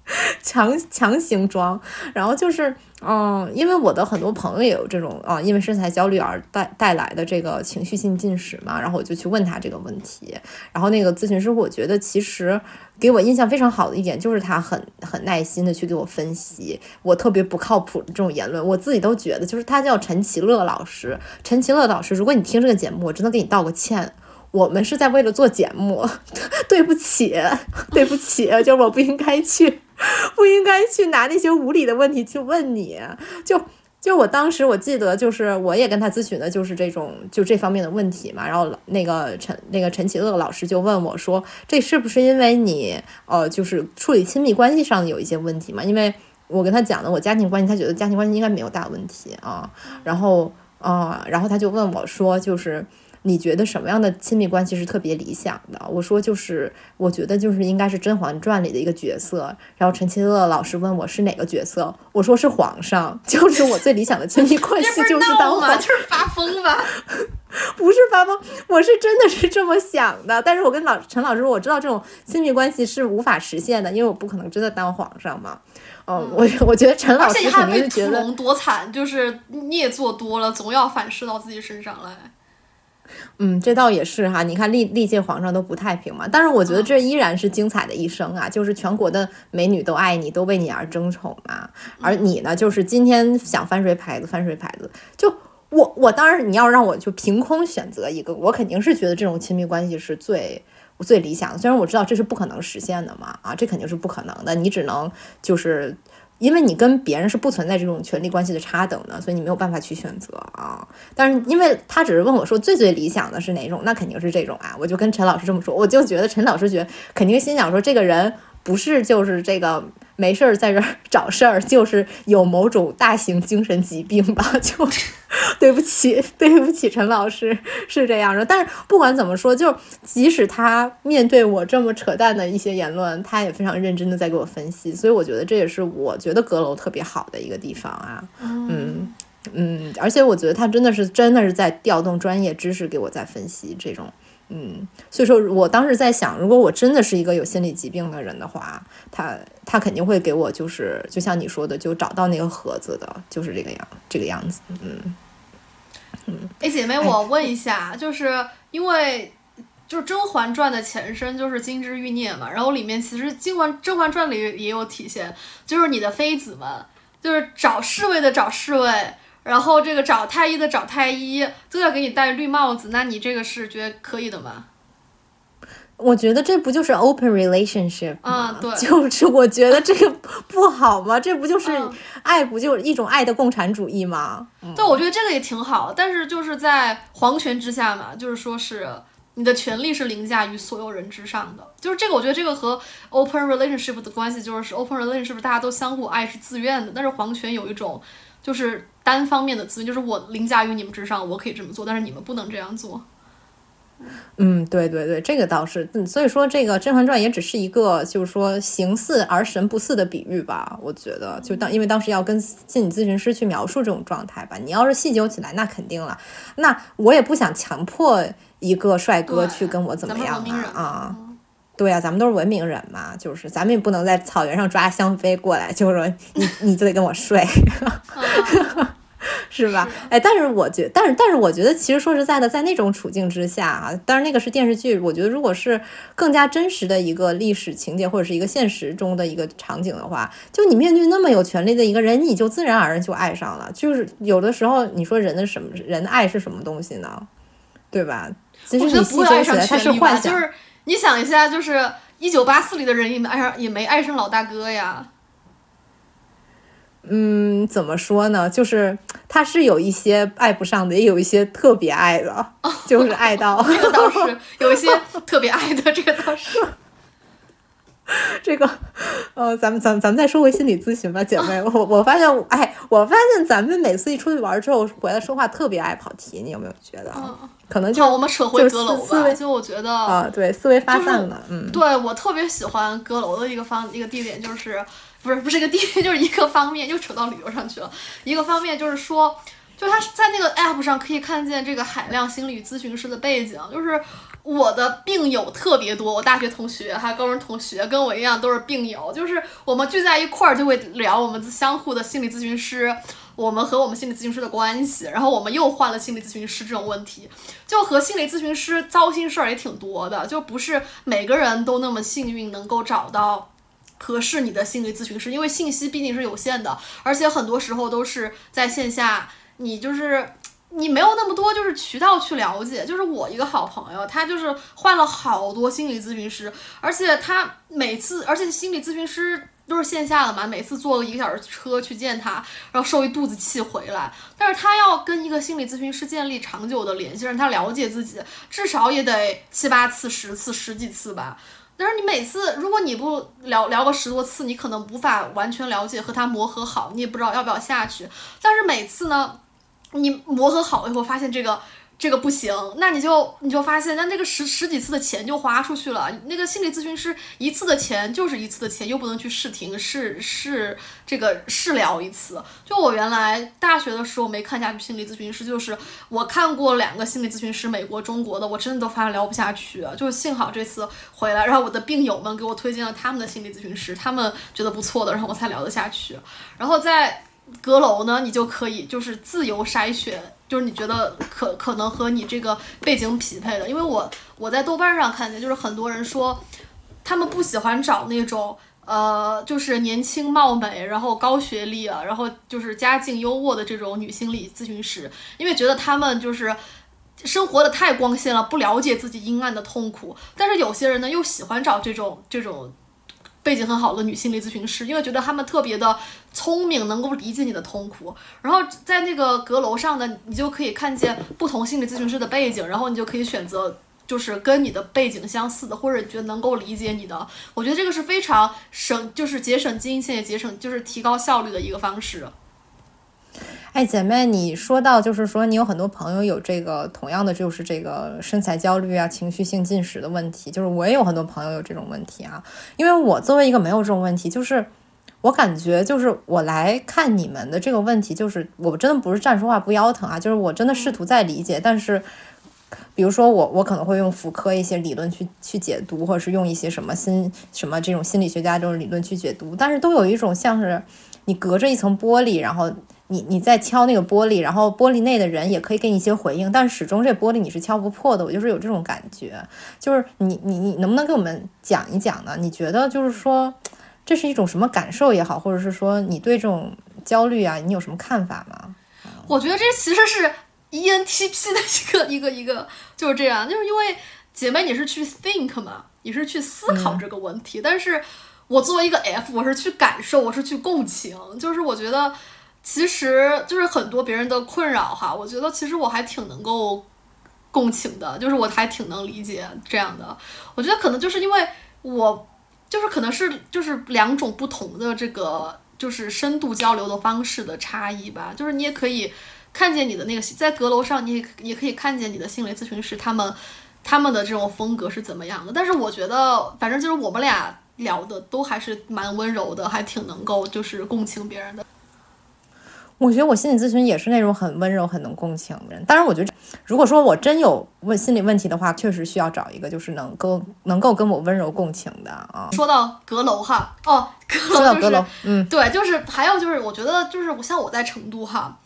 强强行装，然后就是。嗯，因为我的很多朋友也有这种啊，因为身材焦虑而带带来的这个情绪性进食嘛，然后我就去问他这个问题，然后那个咨询师，我觉得其实给我印象非常好的一点就是他很很耐心的去给我分析我特别不靠谱的这种言论，我自己都觉得，就是他叫陈其乐老师，陈其乐老师，如果你听这个节目，我真的给你道个歉。我们是在为了做节目，对不起，对不起，就是我不应该去，不应该去拿那些无理的问题去问你，就就我当时我记得就是我也跟他咨询的就是这种就这方面的问题嘛，然后那个陈那个陈启乐老师就问我说，这是不是因为你呃就是处理亲密关系上有一些问题嘛？因为我跟他讲的我家庭关系，他觉得家庭关系应该没有大问题啊，然后啊，然后他就问我说，就是。你觉得什么样的亲密关系是特别理想的？我说就是，我觉得就是应该是《甄嬛传》里的一个角色。然后陈其乐老师问我是哪个角色，我说是皇上，就是我最理想的亲密关系就是当皇，就是发疯吧？不是发疯，我是真的是这么想的。但是我跟老陈老师说，我知道这种亲密关系是无法实现的，因为我不可能真的当皇上嘛。嗯，我我觉得陈老师肯定是觉得多惨，就是孽做多了，总要反噬到自己身上来。嗯，这倒也是哈。你看历历届皇上都不太平嘛，但是我觉得这依然是精彩的一生啊！就是全国的美女都爱你，都为你而争宠嘛。而你呢，就是今天想翻谁牌子翻谁牌子。就我我当然，你要让我就凭空选择一个，我肯定是觉得这种亲密关系是最最理想的。虽然我知道这是不可能实现的嘛，啊，这肯定是不可能的。你只能就是。因为你跟别人是不存在这种权利关系的差等的，所以你没有办法去选择啊。但是因为他只是问我说最最理想的是哪种，那肯定是这种啊。我就跟陈老师这么说，我就觉得陈老师觉肯定心想说这个人不是就是这个。没事儿在这儿找事儿，就是有某种大型精神疾病吧？就对不起，对不起，陈老师是这样的。但是不管怎么说，就即使他面对我这么扯淡的一些言论，他也非常认真的在给我分析。所以我觉得这也是我觉得阁楼特别好的一个地方啊。嗯嗯，而且我觉得他真的是真的是在调动专业知识给我在分析这种。嗯，所以说我当时在想，如果我真的是一个有心理疾病的人的话，他他肯定会给我，就是就像你说的，就找到那个盒子的，就是这个样这个样子。嗯嗯。哎，姐妹，我问一下，就是因为就是《甄嬛传》的前身就是《金枝欲孽》嘛，然后里面其实《甄嬛甄嬛传》里也有体现，就是你的妃子们，就是找侍卫的找侍卫。然后这个找太医的找太医都要给你戴绿帽子，那你这个是觉得可以的吗？我觉得这不就是 open relationship 啊？对，就是我觉得这个不好吗？这不就是爱不就是一种爱的共产主义吗？对，我觉得这个也挺好，但是就是在皇权之下嘛，就是说是你的权利是凌驾于所有人之上的，就是这个，我觉得这个和 open relationship 的关系就是 open relationship 大家都相互爱是自愿的，但是皇权有一种就是。单方面的自尊就是我凌驾于你们之上，我可以这么做，但是你们不能这样做。嗯，对对对，这个倒是，所以说这个《甄嬛传》也只是一个就是说形似而神不似的比喻吧。我觉得，就当因为当时要跟心理咨询师去描述这种状态吧。你要是细究起来，那肯定了。那我也不想强迫一个帅哥去跟我怎么样啊啊。对呀，咱们都是文明人嘛，就是咱们也不能在草原上抓香妃过来，就是说你你就得跟我睡，是吧？哎，但是我觉，但是但是我觉得，其实说实在的，在那种处境之下啊，当然那个是电视剧，我觉得如果是更加真实的一个历史情节或者是一个现实中的一个场景的话，就你面对那么有权利的一个人，你就自然而然就爱上了。就是有的时候，你说人的什么人的爱是什么东西呢？对吧？其实你细究起来，他是幻想。就是你想一下，就是一九八四里的人也没爱上，也没爱上老大哥呀。嗯，怎么说呢？就是他是有一些爱不上的，也有一些特别爱的，就是爱到 这个倒是有一些特别爱的，这个倒是。这个，呃，咱们咱们咱们再说回心理咨询吧，姐妹。我我发现，哎，我发现咱们每次一出去玩之后回来说话特别爱跑题，你有没有觉得？可能就我们扯回阁楼吧。就我觉得啊，对，思维发散了。嗯，对我特别喜欢阁楼的一个方一个地点，就是不是不是一个地点，就是一个方面，又扯到旅游上去了。一个方面就是说，就他在那个 app 上可以看见这个海量心理咨询师的背景，就是。我的病友特别多，我大学同学还有高中同学跟我一样都是病友，就是我们聚在一块儿就会聊我们相互的心理咨询师，我们和我们心理咨询师的关系，然后我们又换了心理咨询师这种问题，就和心理咨询师糟心事儿也挺多的，就不是每个人都那么幸运能够找到合适你的心理咨询师，因为信息毕竟是有限的，而且很多时候都是在线下，你就是。你没有那么多就是渠道去了解，就是我一个好朋友，他就是换了好多心理咨询师，而且他每次，而且心理咨询师都是线下的嘛，每次坐个一个小时车去见他，然后受一肚子气回来。但是他要跟一个心理咨询师建立长久的联系，让他了解自己，至少也得七八次、十次、十几次吧。但是你每次，如果你不聊聊个十多次，你可能无法完全了解和他磨合好，你也不知道要不要下去。但是每次呢？你磨合好以后，发现这个这个不行，那你就你就发现，那那个十十几次的钱就花出去了。那个心理咨询师一次的钱就是一次的钱，又不能去试听试试这个试聊一次。就我原来大学的时候没看下去心理咨询师，就是我看过两个心理咨询师，美国、中国的，我真的都发现聊不下去。就幸好这次回来，然后我的病友们给我推荐了他们的心理咨询师，他们觉得不错的，然后我才聊得下去。然后在。阁楼呢，你就可以就是自由筛选，就是你觉得可可能和你这个背景匹配的。因为我我在豆瓣上看见，就是很多人说，他们不喜欢找那种呃，就是年轻貌美，然后高学历啊，然后就是家境优渥的这种女心理咨询师，因为觉得他们就是生活的太光鲜了，不了解自己阴暗的痛苦。但是有些人呢，又喜欢找这种这种。背景很好的女心理咨询师，因为觉得他们特别的聪明，能够理解你的痛苦。然后在那个阁楼上呢，你就可以看见不同心理咨询师的背景，然后你就可以选择就是跟你的背景相似的，或者觉得能够理解你的。我觉得这个是非常省，就是节省金钱也节省，就是提高效率的一个方式。哎，姐妹，你说到就是说你有很多朋友有这个同样的就是这个身材焦虑啊、情绪性进食的问题，就是我也有很多朋友有这种问题啊。因为我作为一个没有这种问题，就是我感觉就是我来看你们的这个问题，就是我真的不是站说话不腰疼啊，就是我真的试图在理解，但是比如说我我可能会用妇科一些理论去去解读，或者是用一些什么心什么这种心理学家这种理论去解读，但是都有一种像是你隔着一层玻璃，然后。你你在敲那个玻璃，然后玻璃内的人也可以给你一些回应，但是始终这玻璃你是敲不破的。我就是有这种感觉，就是你你你能不能给我们讲一讲呢？你觉得就是说这是一种什么感受也好，或者是说你对这种焦虑啊，你有什么看法吗？我觉得这其实是 ENTP 的一个一个一个就是这样，就是因为姐妹你是去 think 嘛，你是去思考这个问题，但是我作为一个 F，我是去感受，我是去共情，就是我觉得。其实就是很多别人的困扰哈，我觉得其实我还挺能够共情的，就是我还挺能理解这样的。我觉得可能就是因为我就是可能是就是两种不同的这个就是深度交流的方式的差异吧。就是你也可以看见你的那个在阁楼上，你也也可以看见你的心理咨询师他们他们的这种风格是怎么样的。但是我觉得反正就是我们俩聊的都还是蛮温柔的，还挺能够就是共情别人的。我觉得我心理咨询也是那种很温柔、很能共情的人。当然，我觉得如果说我真有问心理问题的话，确实需要找一个就是能够能够跟我温柔共情的啊。说到阁楼哈，哦，说到阁楼，嗯，对，就是还有就是，我觉得就是像我在成都哈。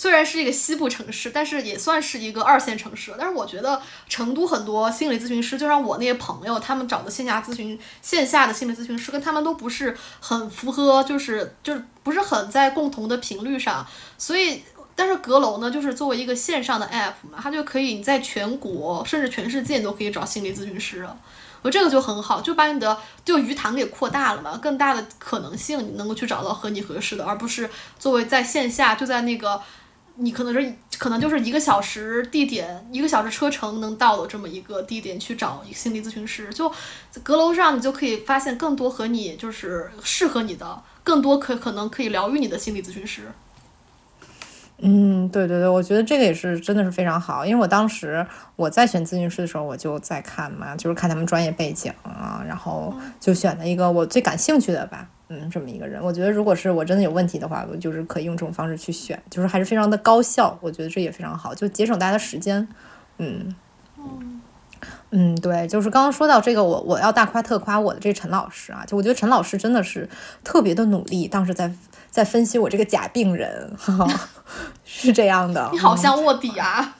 虽然是一个西部城市，但是也算是一个二线城市。但是我觉得成都很多心理咨询师，就像我那些朋友，他们找的线下咨询、线下的心理咨询师，跟他们都不是很符合，就是就是不是很在共同的频率上。所以，但是阁楼呢，就是作为一个线上的 app 嘛，它就可以你在全国甚至全世界都可以找心理咨询师。我这个就很好，就把你的就鱼塘给扩大了嘛，更大的可能性你能够去找到和你合适的，而不是作为在线下就在那个。你可能是可能就是一个小时地点，一个小时车程能到的这么一个地点去找一个心理咨询师，就阁楼上你就可以发现更多和你就是适合你的，更多可可能可以疗愈你的心理咨询师。嗯，对对对，我觉得这个也是真的是非常好，因为我当时我在选咨询师的时候，我就在看嘛，就是看他们专业背景啊，然后就选了一个我最感兴趣的吧，这么一个人。我觉得如果是我真的有问题的话，我就是可以用这种方式去选，就是还是非常的高效，我觉得这也非常好，就节省大家的时间。嗯嗯，对，就是刚刚说到这个，我我要大夸特夸我的这陈老师啊，就我觉得陈老师真的是特别的努力，当时在。在分析我这个假病人，是这样的。你好像卧底啊！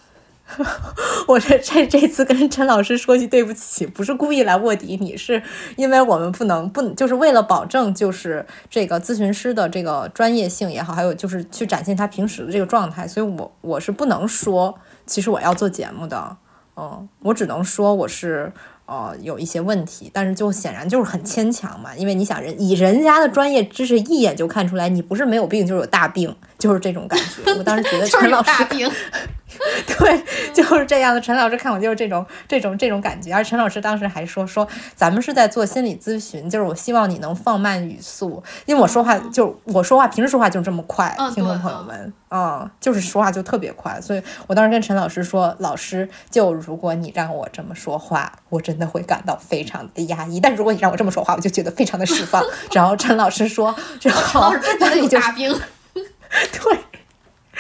我这这这次跟陈老师说句对不起，不是故意来卧底你，是因为我们不能不就是为了保证就是这个咨询师的这个专业性也好，还有就是去展现他平时的这个状态，所以我我是不能说其实我要做节目的，嗯，我只能说我是。呃，有一些问题，但是就显然就是很牵强嘛，因为你想人以人家的专业知识一眼就看出来，你不是没有病就是有大病，就是这种感觉。我当时觉得 陈老师病。对，就是这样的。陈老师看我就是这种这种这种感觉，而陈老师当时还说说咱们是在做心理咨询，就是我希望你能放慢语速，因为我说话就我说话平时说话就这么快，听众朋友们，嗯，就是说话就特别快，所以我当时跟陈老师说，老师就如果你让我这么说话，我真的会感到非常的压抑，但如果你让我这么说话，我就觉得非常的释放。然后陈老师说，陈老师真的有大病，对。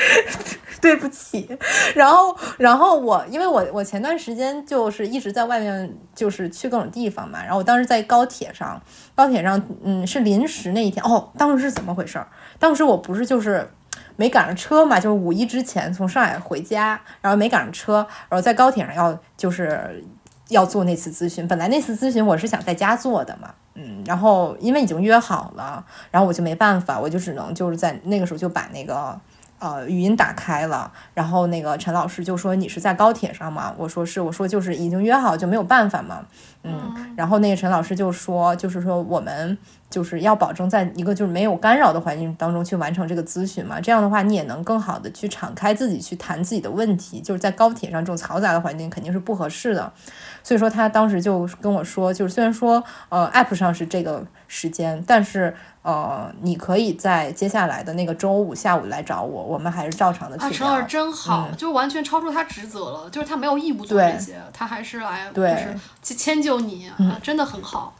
对不起，然后，然后我，因为我我前段时间就是一直在外面，就是去各种地方嘛。然后我当时在高铁上，高铁上，嗯，是临时那一天。哦，当时是怎么回事儿？当时我不是就是没赶上车嘛，就是五一之前从上海回家，然后没赶上车，然后在高铁上要就是要做那次咨询。本来那次咨询我是想在家做的嘛，嗯，然后因为已经约好了，然后我就没办法，我就只能就是在那个时候就把那个。呃，语音打开了，然后那个陈老师就说：“你是在高铁上吗？”我说：“是。”我说：“就是已经约好，就没有办法嘛。”嗯，然后那个陈老师就说：“就是说我们就是要保证在一个就是没有干扰的环境当中去完成这个咨询嘛，这样的话你也能更好的去敞开自己去谈自己的问题。就是在高铁上这种嘈杂的环境肯定是不合适的。”所以说他当时就跟我说：“就是虽然说呃，app 上是这个时间，但是。”呃，你可以在接下来的那个周五下午来找我，我们还是照常的去。啊，陈老师真好，就完全超出他职责了，就是他没有义务做这些，他还是来就是去迁就你，啊，真的很好。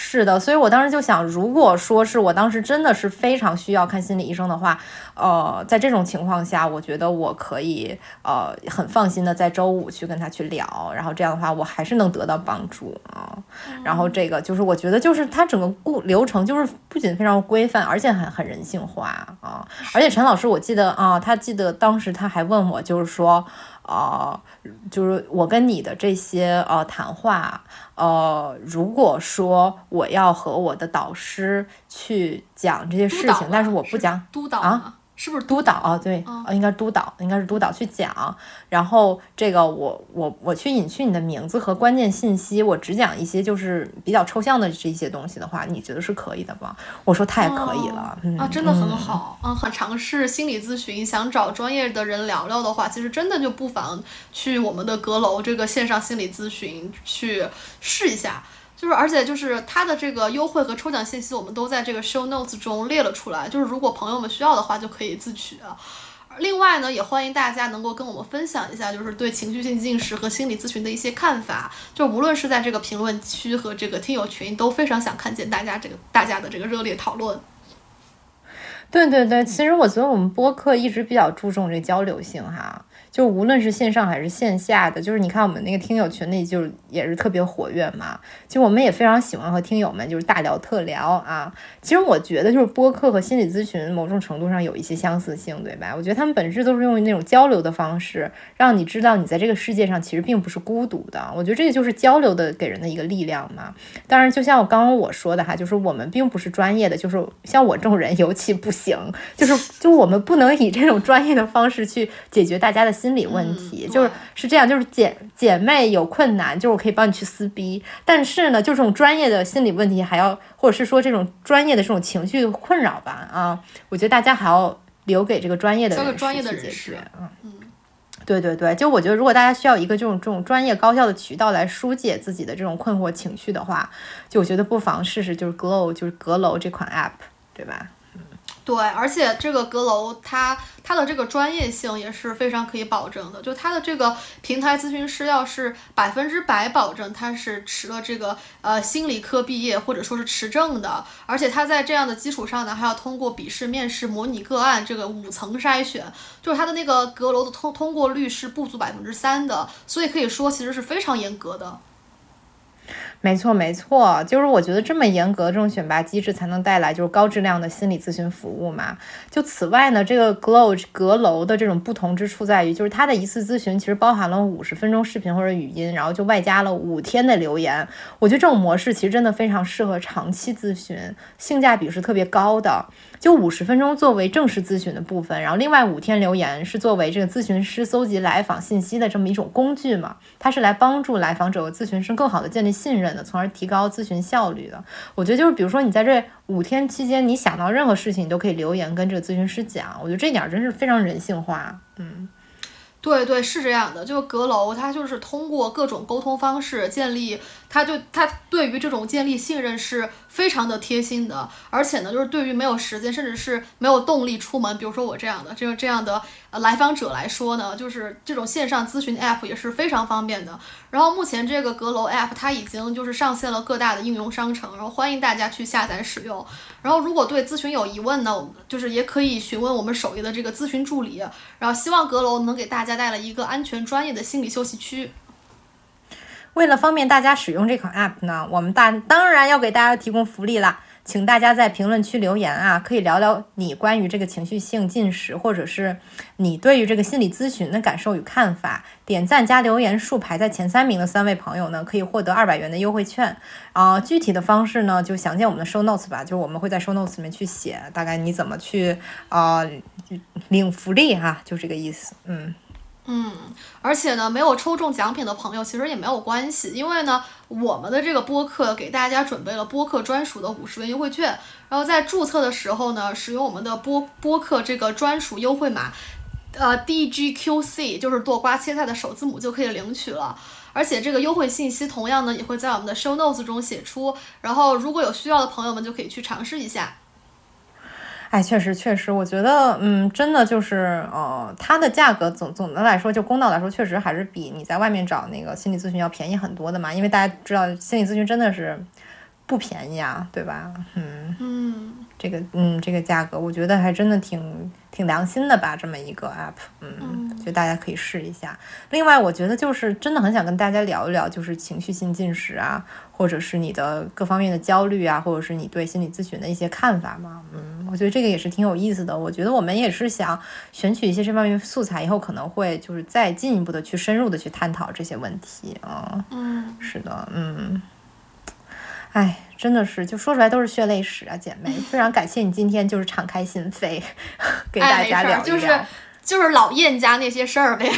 是的，所以我当时就想，如果说是我当时真的是非常需要看心理医生的话，呃，在这种情况下，我觉得我可以呃很放心的在周五去跟他去聊，然后这样的话，我还是能得到帮助啊。然后这个就是我觉得就是他整个过流程就是不仅非常规范，而且很很人性化啊。而且陈老师，我记得啊，他记得当时他还问我，就是说。呃，就是我跟你的这些呃谈话，呃，如果说我要和我的导师去讲这些事情，但是我不讲督导啊。是不是督导啊？对，啊，应该是督导，应该是督导去讲。然后这个我我我去隐去你的名字和关键信息，我只讲一些就是比较抽象的这些东西的话，你觉得是可以的吗？我说太可以了，啊，真的很好，嗯，很尝试心理咨询，想找专业的人聊聊的话，其实真的就不妨去我们的阁楼这个线上心理咨询去试一下。就是，而且就是它的这个优惠和抽奖信息，我们都在这个 show notes 中列了出来。就是如果朋友们需要的话，就可以自取。另外呢，也欢迎大家能够跟我们分享一下，就是对情绪性进食和心理咨询的一些看法。就无论是在这个评论区和这个听友群，都非常想看见大家这个大家的这个热烈讨论。对对对，其实我觉得我们播客一直比较注重这交流性哈。就无论是线上还是线下的，就是你看我们那个听友群里，就是也是特别活跃嘛。其实我们也非常喜欢和听友们就是大聊特聊啊。其实我觉得就是播客和心理咨询某种程度上有一些相似性，对吧？我觉得他们本质都是用于那种交流的方式，让你知道你在这个世界上其实并不是孤独的。我觉得这个就是交流的给人的一个力量嘛。当然，就像我刚刚我说的哈，就是我们并不是专业的，就是像我这种人尤其不行，就是就我们不能以这种专业的方式去解决大家的心。理问题就是是这样，就是姐姐妹有困难，就是我可以帮你去撕逼。但是呢，就这种专业的心理问题，还要或者是说这种专业的这种情绪困扰吧，啊，我觉得大家还要留给这个专业的人专业的去解决。嗯，对对对，就我觉得，如果大家需要一个这种这种专业高效的渠道来疏解自己的这种困惑情绪的话，就我觉得不妨试试就是 Glow，就是阁楼这款 App，对吧？对，而且这个阁楼它它的这个专业性也是非常可以保证的，就它的这个平台咨询师要是百分之百保证他是持了这个呃心理科毕业或者说是持证的，而且他在这样的基础上呢，还要通过笔试、面试、模拟个案这个五层筛选，就是他的那个阁楼的通通过率是不足百分之三的，所以可以说其实是非常严格的。没错，没错，就是我觉得这么严格的这种选拔机制，才能带来就是高质量的心理咨询服务嘛。就此外呢，这个 Glow 阁楼的这种不同之处在于，就是它的一次咨询其实包含了五十分钟视频或者语音，然后就外加了五天的留言。我觉得这种模式其实真的非常适合长期咨询，性价比是特别高的。就五十分钟作为正式咨询的部分，然后另外五天留言是作为这个咨询师搜集来访信息的这么一种工具嘛，它是来帮助来访者和咨询师更好的建立信任的，从而提高咨询效率的。我觉得就是比如说你在这五天期间，你想到任何事情，你都可以留言跟这个咨询师讲。我觉得这点真是非常人性化，嗯。对对是这样的，就阁楼，它就是通过各种沟通方式建立，它就它对于这种建立信任是非常的贴心的，而且呢，就是对于没有时间甚至是没有动力出门，比如说我这样的，这个这样的。呃，来访者来说呢，就是这种线上咨询 app 也是非常方便的。然后目前这个阁楼 app 它已经就是上线了各大的应用商城，然后欢迎大家去下载使用。然后如果对咨询有疑问呢，就是也可以询问我们首页的这个咨询助理。然后希望阁楼能给大家带来一个安全专业的心理休息区。为了方便大家使用这款 app 呢，我们大当然要给大家提供福利啦。请大家在评论区留言啊，可以聊聊你关于这个情绪性进食，或者是你对于这个心理咨询的感受与看法。点赞加留言数排在前三名的三位朋友呢，可以获得二百元的优惠券。啊，具体的方式呢，就详见我们的 show notes 吧，就是我们会在 show notes 里面去写，大概你怎么去啊领福利哈，就这个意思。嗯。嗯，而且呢，没有抽中奖品的朋友其实也没有关系，因为呢，我们的这个播客给大家准备了播客专属的五十元优惠券，然后在注册的时候呢，使用我们的播播客这个专属优惠码，呃，DGQC，就是剁瓜切菜的首字母就可以领取了。而且这个优惠信息同样呢，也会在我们的 show notes 中写出，然后如果有需要的朋友们就可以去尝试一下。哎，确实确实，我觉得，嗯，真的就是，呃，它的价格总总的来说，就公道来说，确实还是比你在外面找那个心理咨询要便宜很多的嘛。因为大家知道，心理咨询真的是不便宜啊，对吧？嗯嗯，这个，嗯，这个价格，我觉得还真的挺。挺良心的吧，这么一个 app，嗯，就大家可以试一下。另外，我觉得就是真的很想跟大家聊一聊，就是情绪性进食啊，或者是你的各方面的焦虑啊，或者是你对心理咨询的一些看法嘛。嗯，我觉得这个也是挺有意思的。我觉得我们也是想选取一些这方面素材，以后可能会就是再进一步的去深入的去探讨这些问题啊。嗯，是的，嗯。哎，真的是，就说出来都是血泪史啊，姐妹！非常感谢你今天就是敞开心扉，给大家聊一聊，就是就是老燕家那些事儿呗。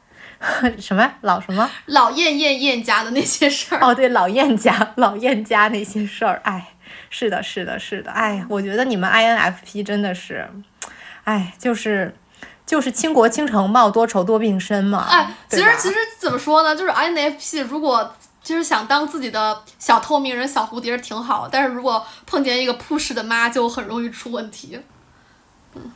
什么老什么？老燕燕燕家的那些事儿。哦，对，老燕家 老燕家那些事儿。哎，是的，是的，是的。哎，我觉得你们 INFP 真的是，哎，就是就是倾国倾城貌，多愁多病身嘛。哎，其实其实怎么说呢？就是 INFP 如果。就是想当自己的小透明人、小蝴蝶挺好，但是如果碰见一个 push 的妈，就很容易出问题。嗯，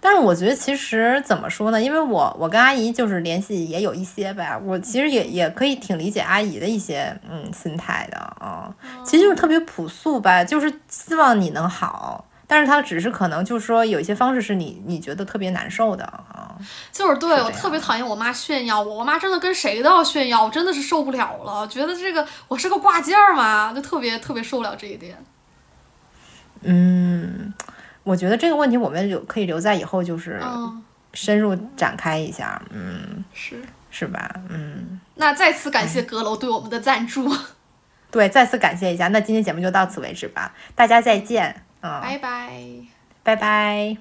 但是我觉得其实怎么说呢？因为我我跟阿姨就是联系也有一些吧，我其实也也可以挺理解阿姨的一些嗯心态的啊，其实就是特别朴素吧，就是希望你能好。但是她只是可能就是说有一些方式是你你觉得特别难受的啊，就是对我特别讨厌我妈炫耀我，我妈真的跟谁都要炫耀，我真的是受不了了，觉得这个我是个挂件儿嘛，就特别特别受不了这一点。嗯，我觉得这个问题我们留可以留在以后就是深入展开一下，嗯，是是吧？嗯，那再次感谢阁楼对我们的赞助，对，再次感谢一下，那今天节目就到此为止吧，大家再见。嗯拜拜，拜拜。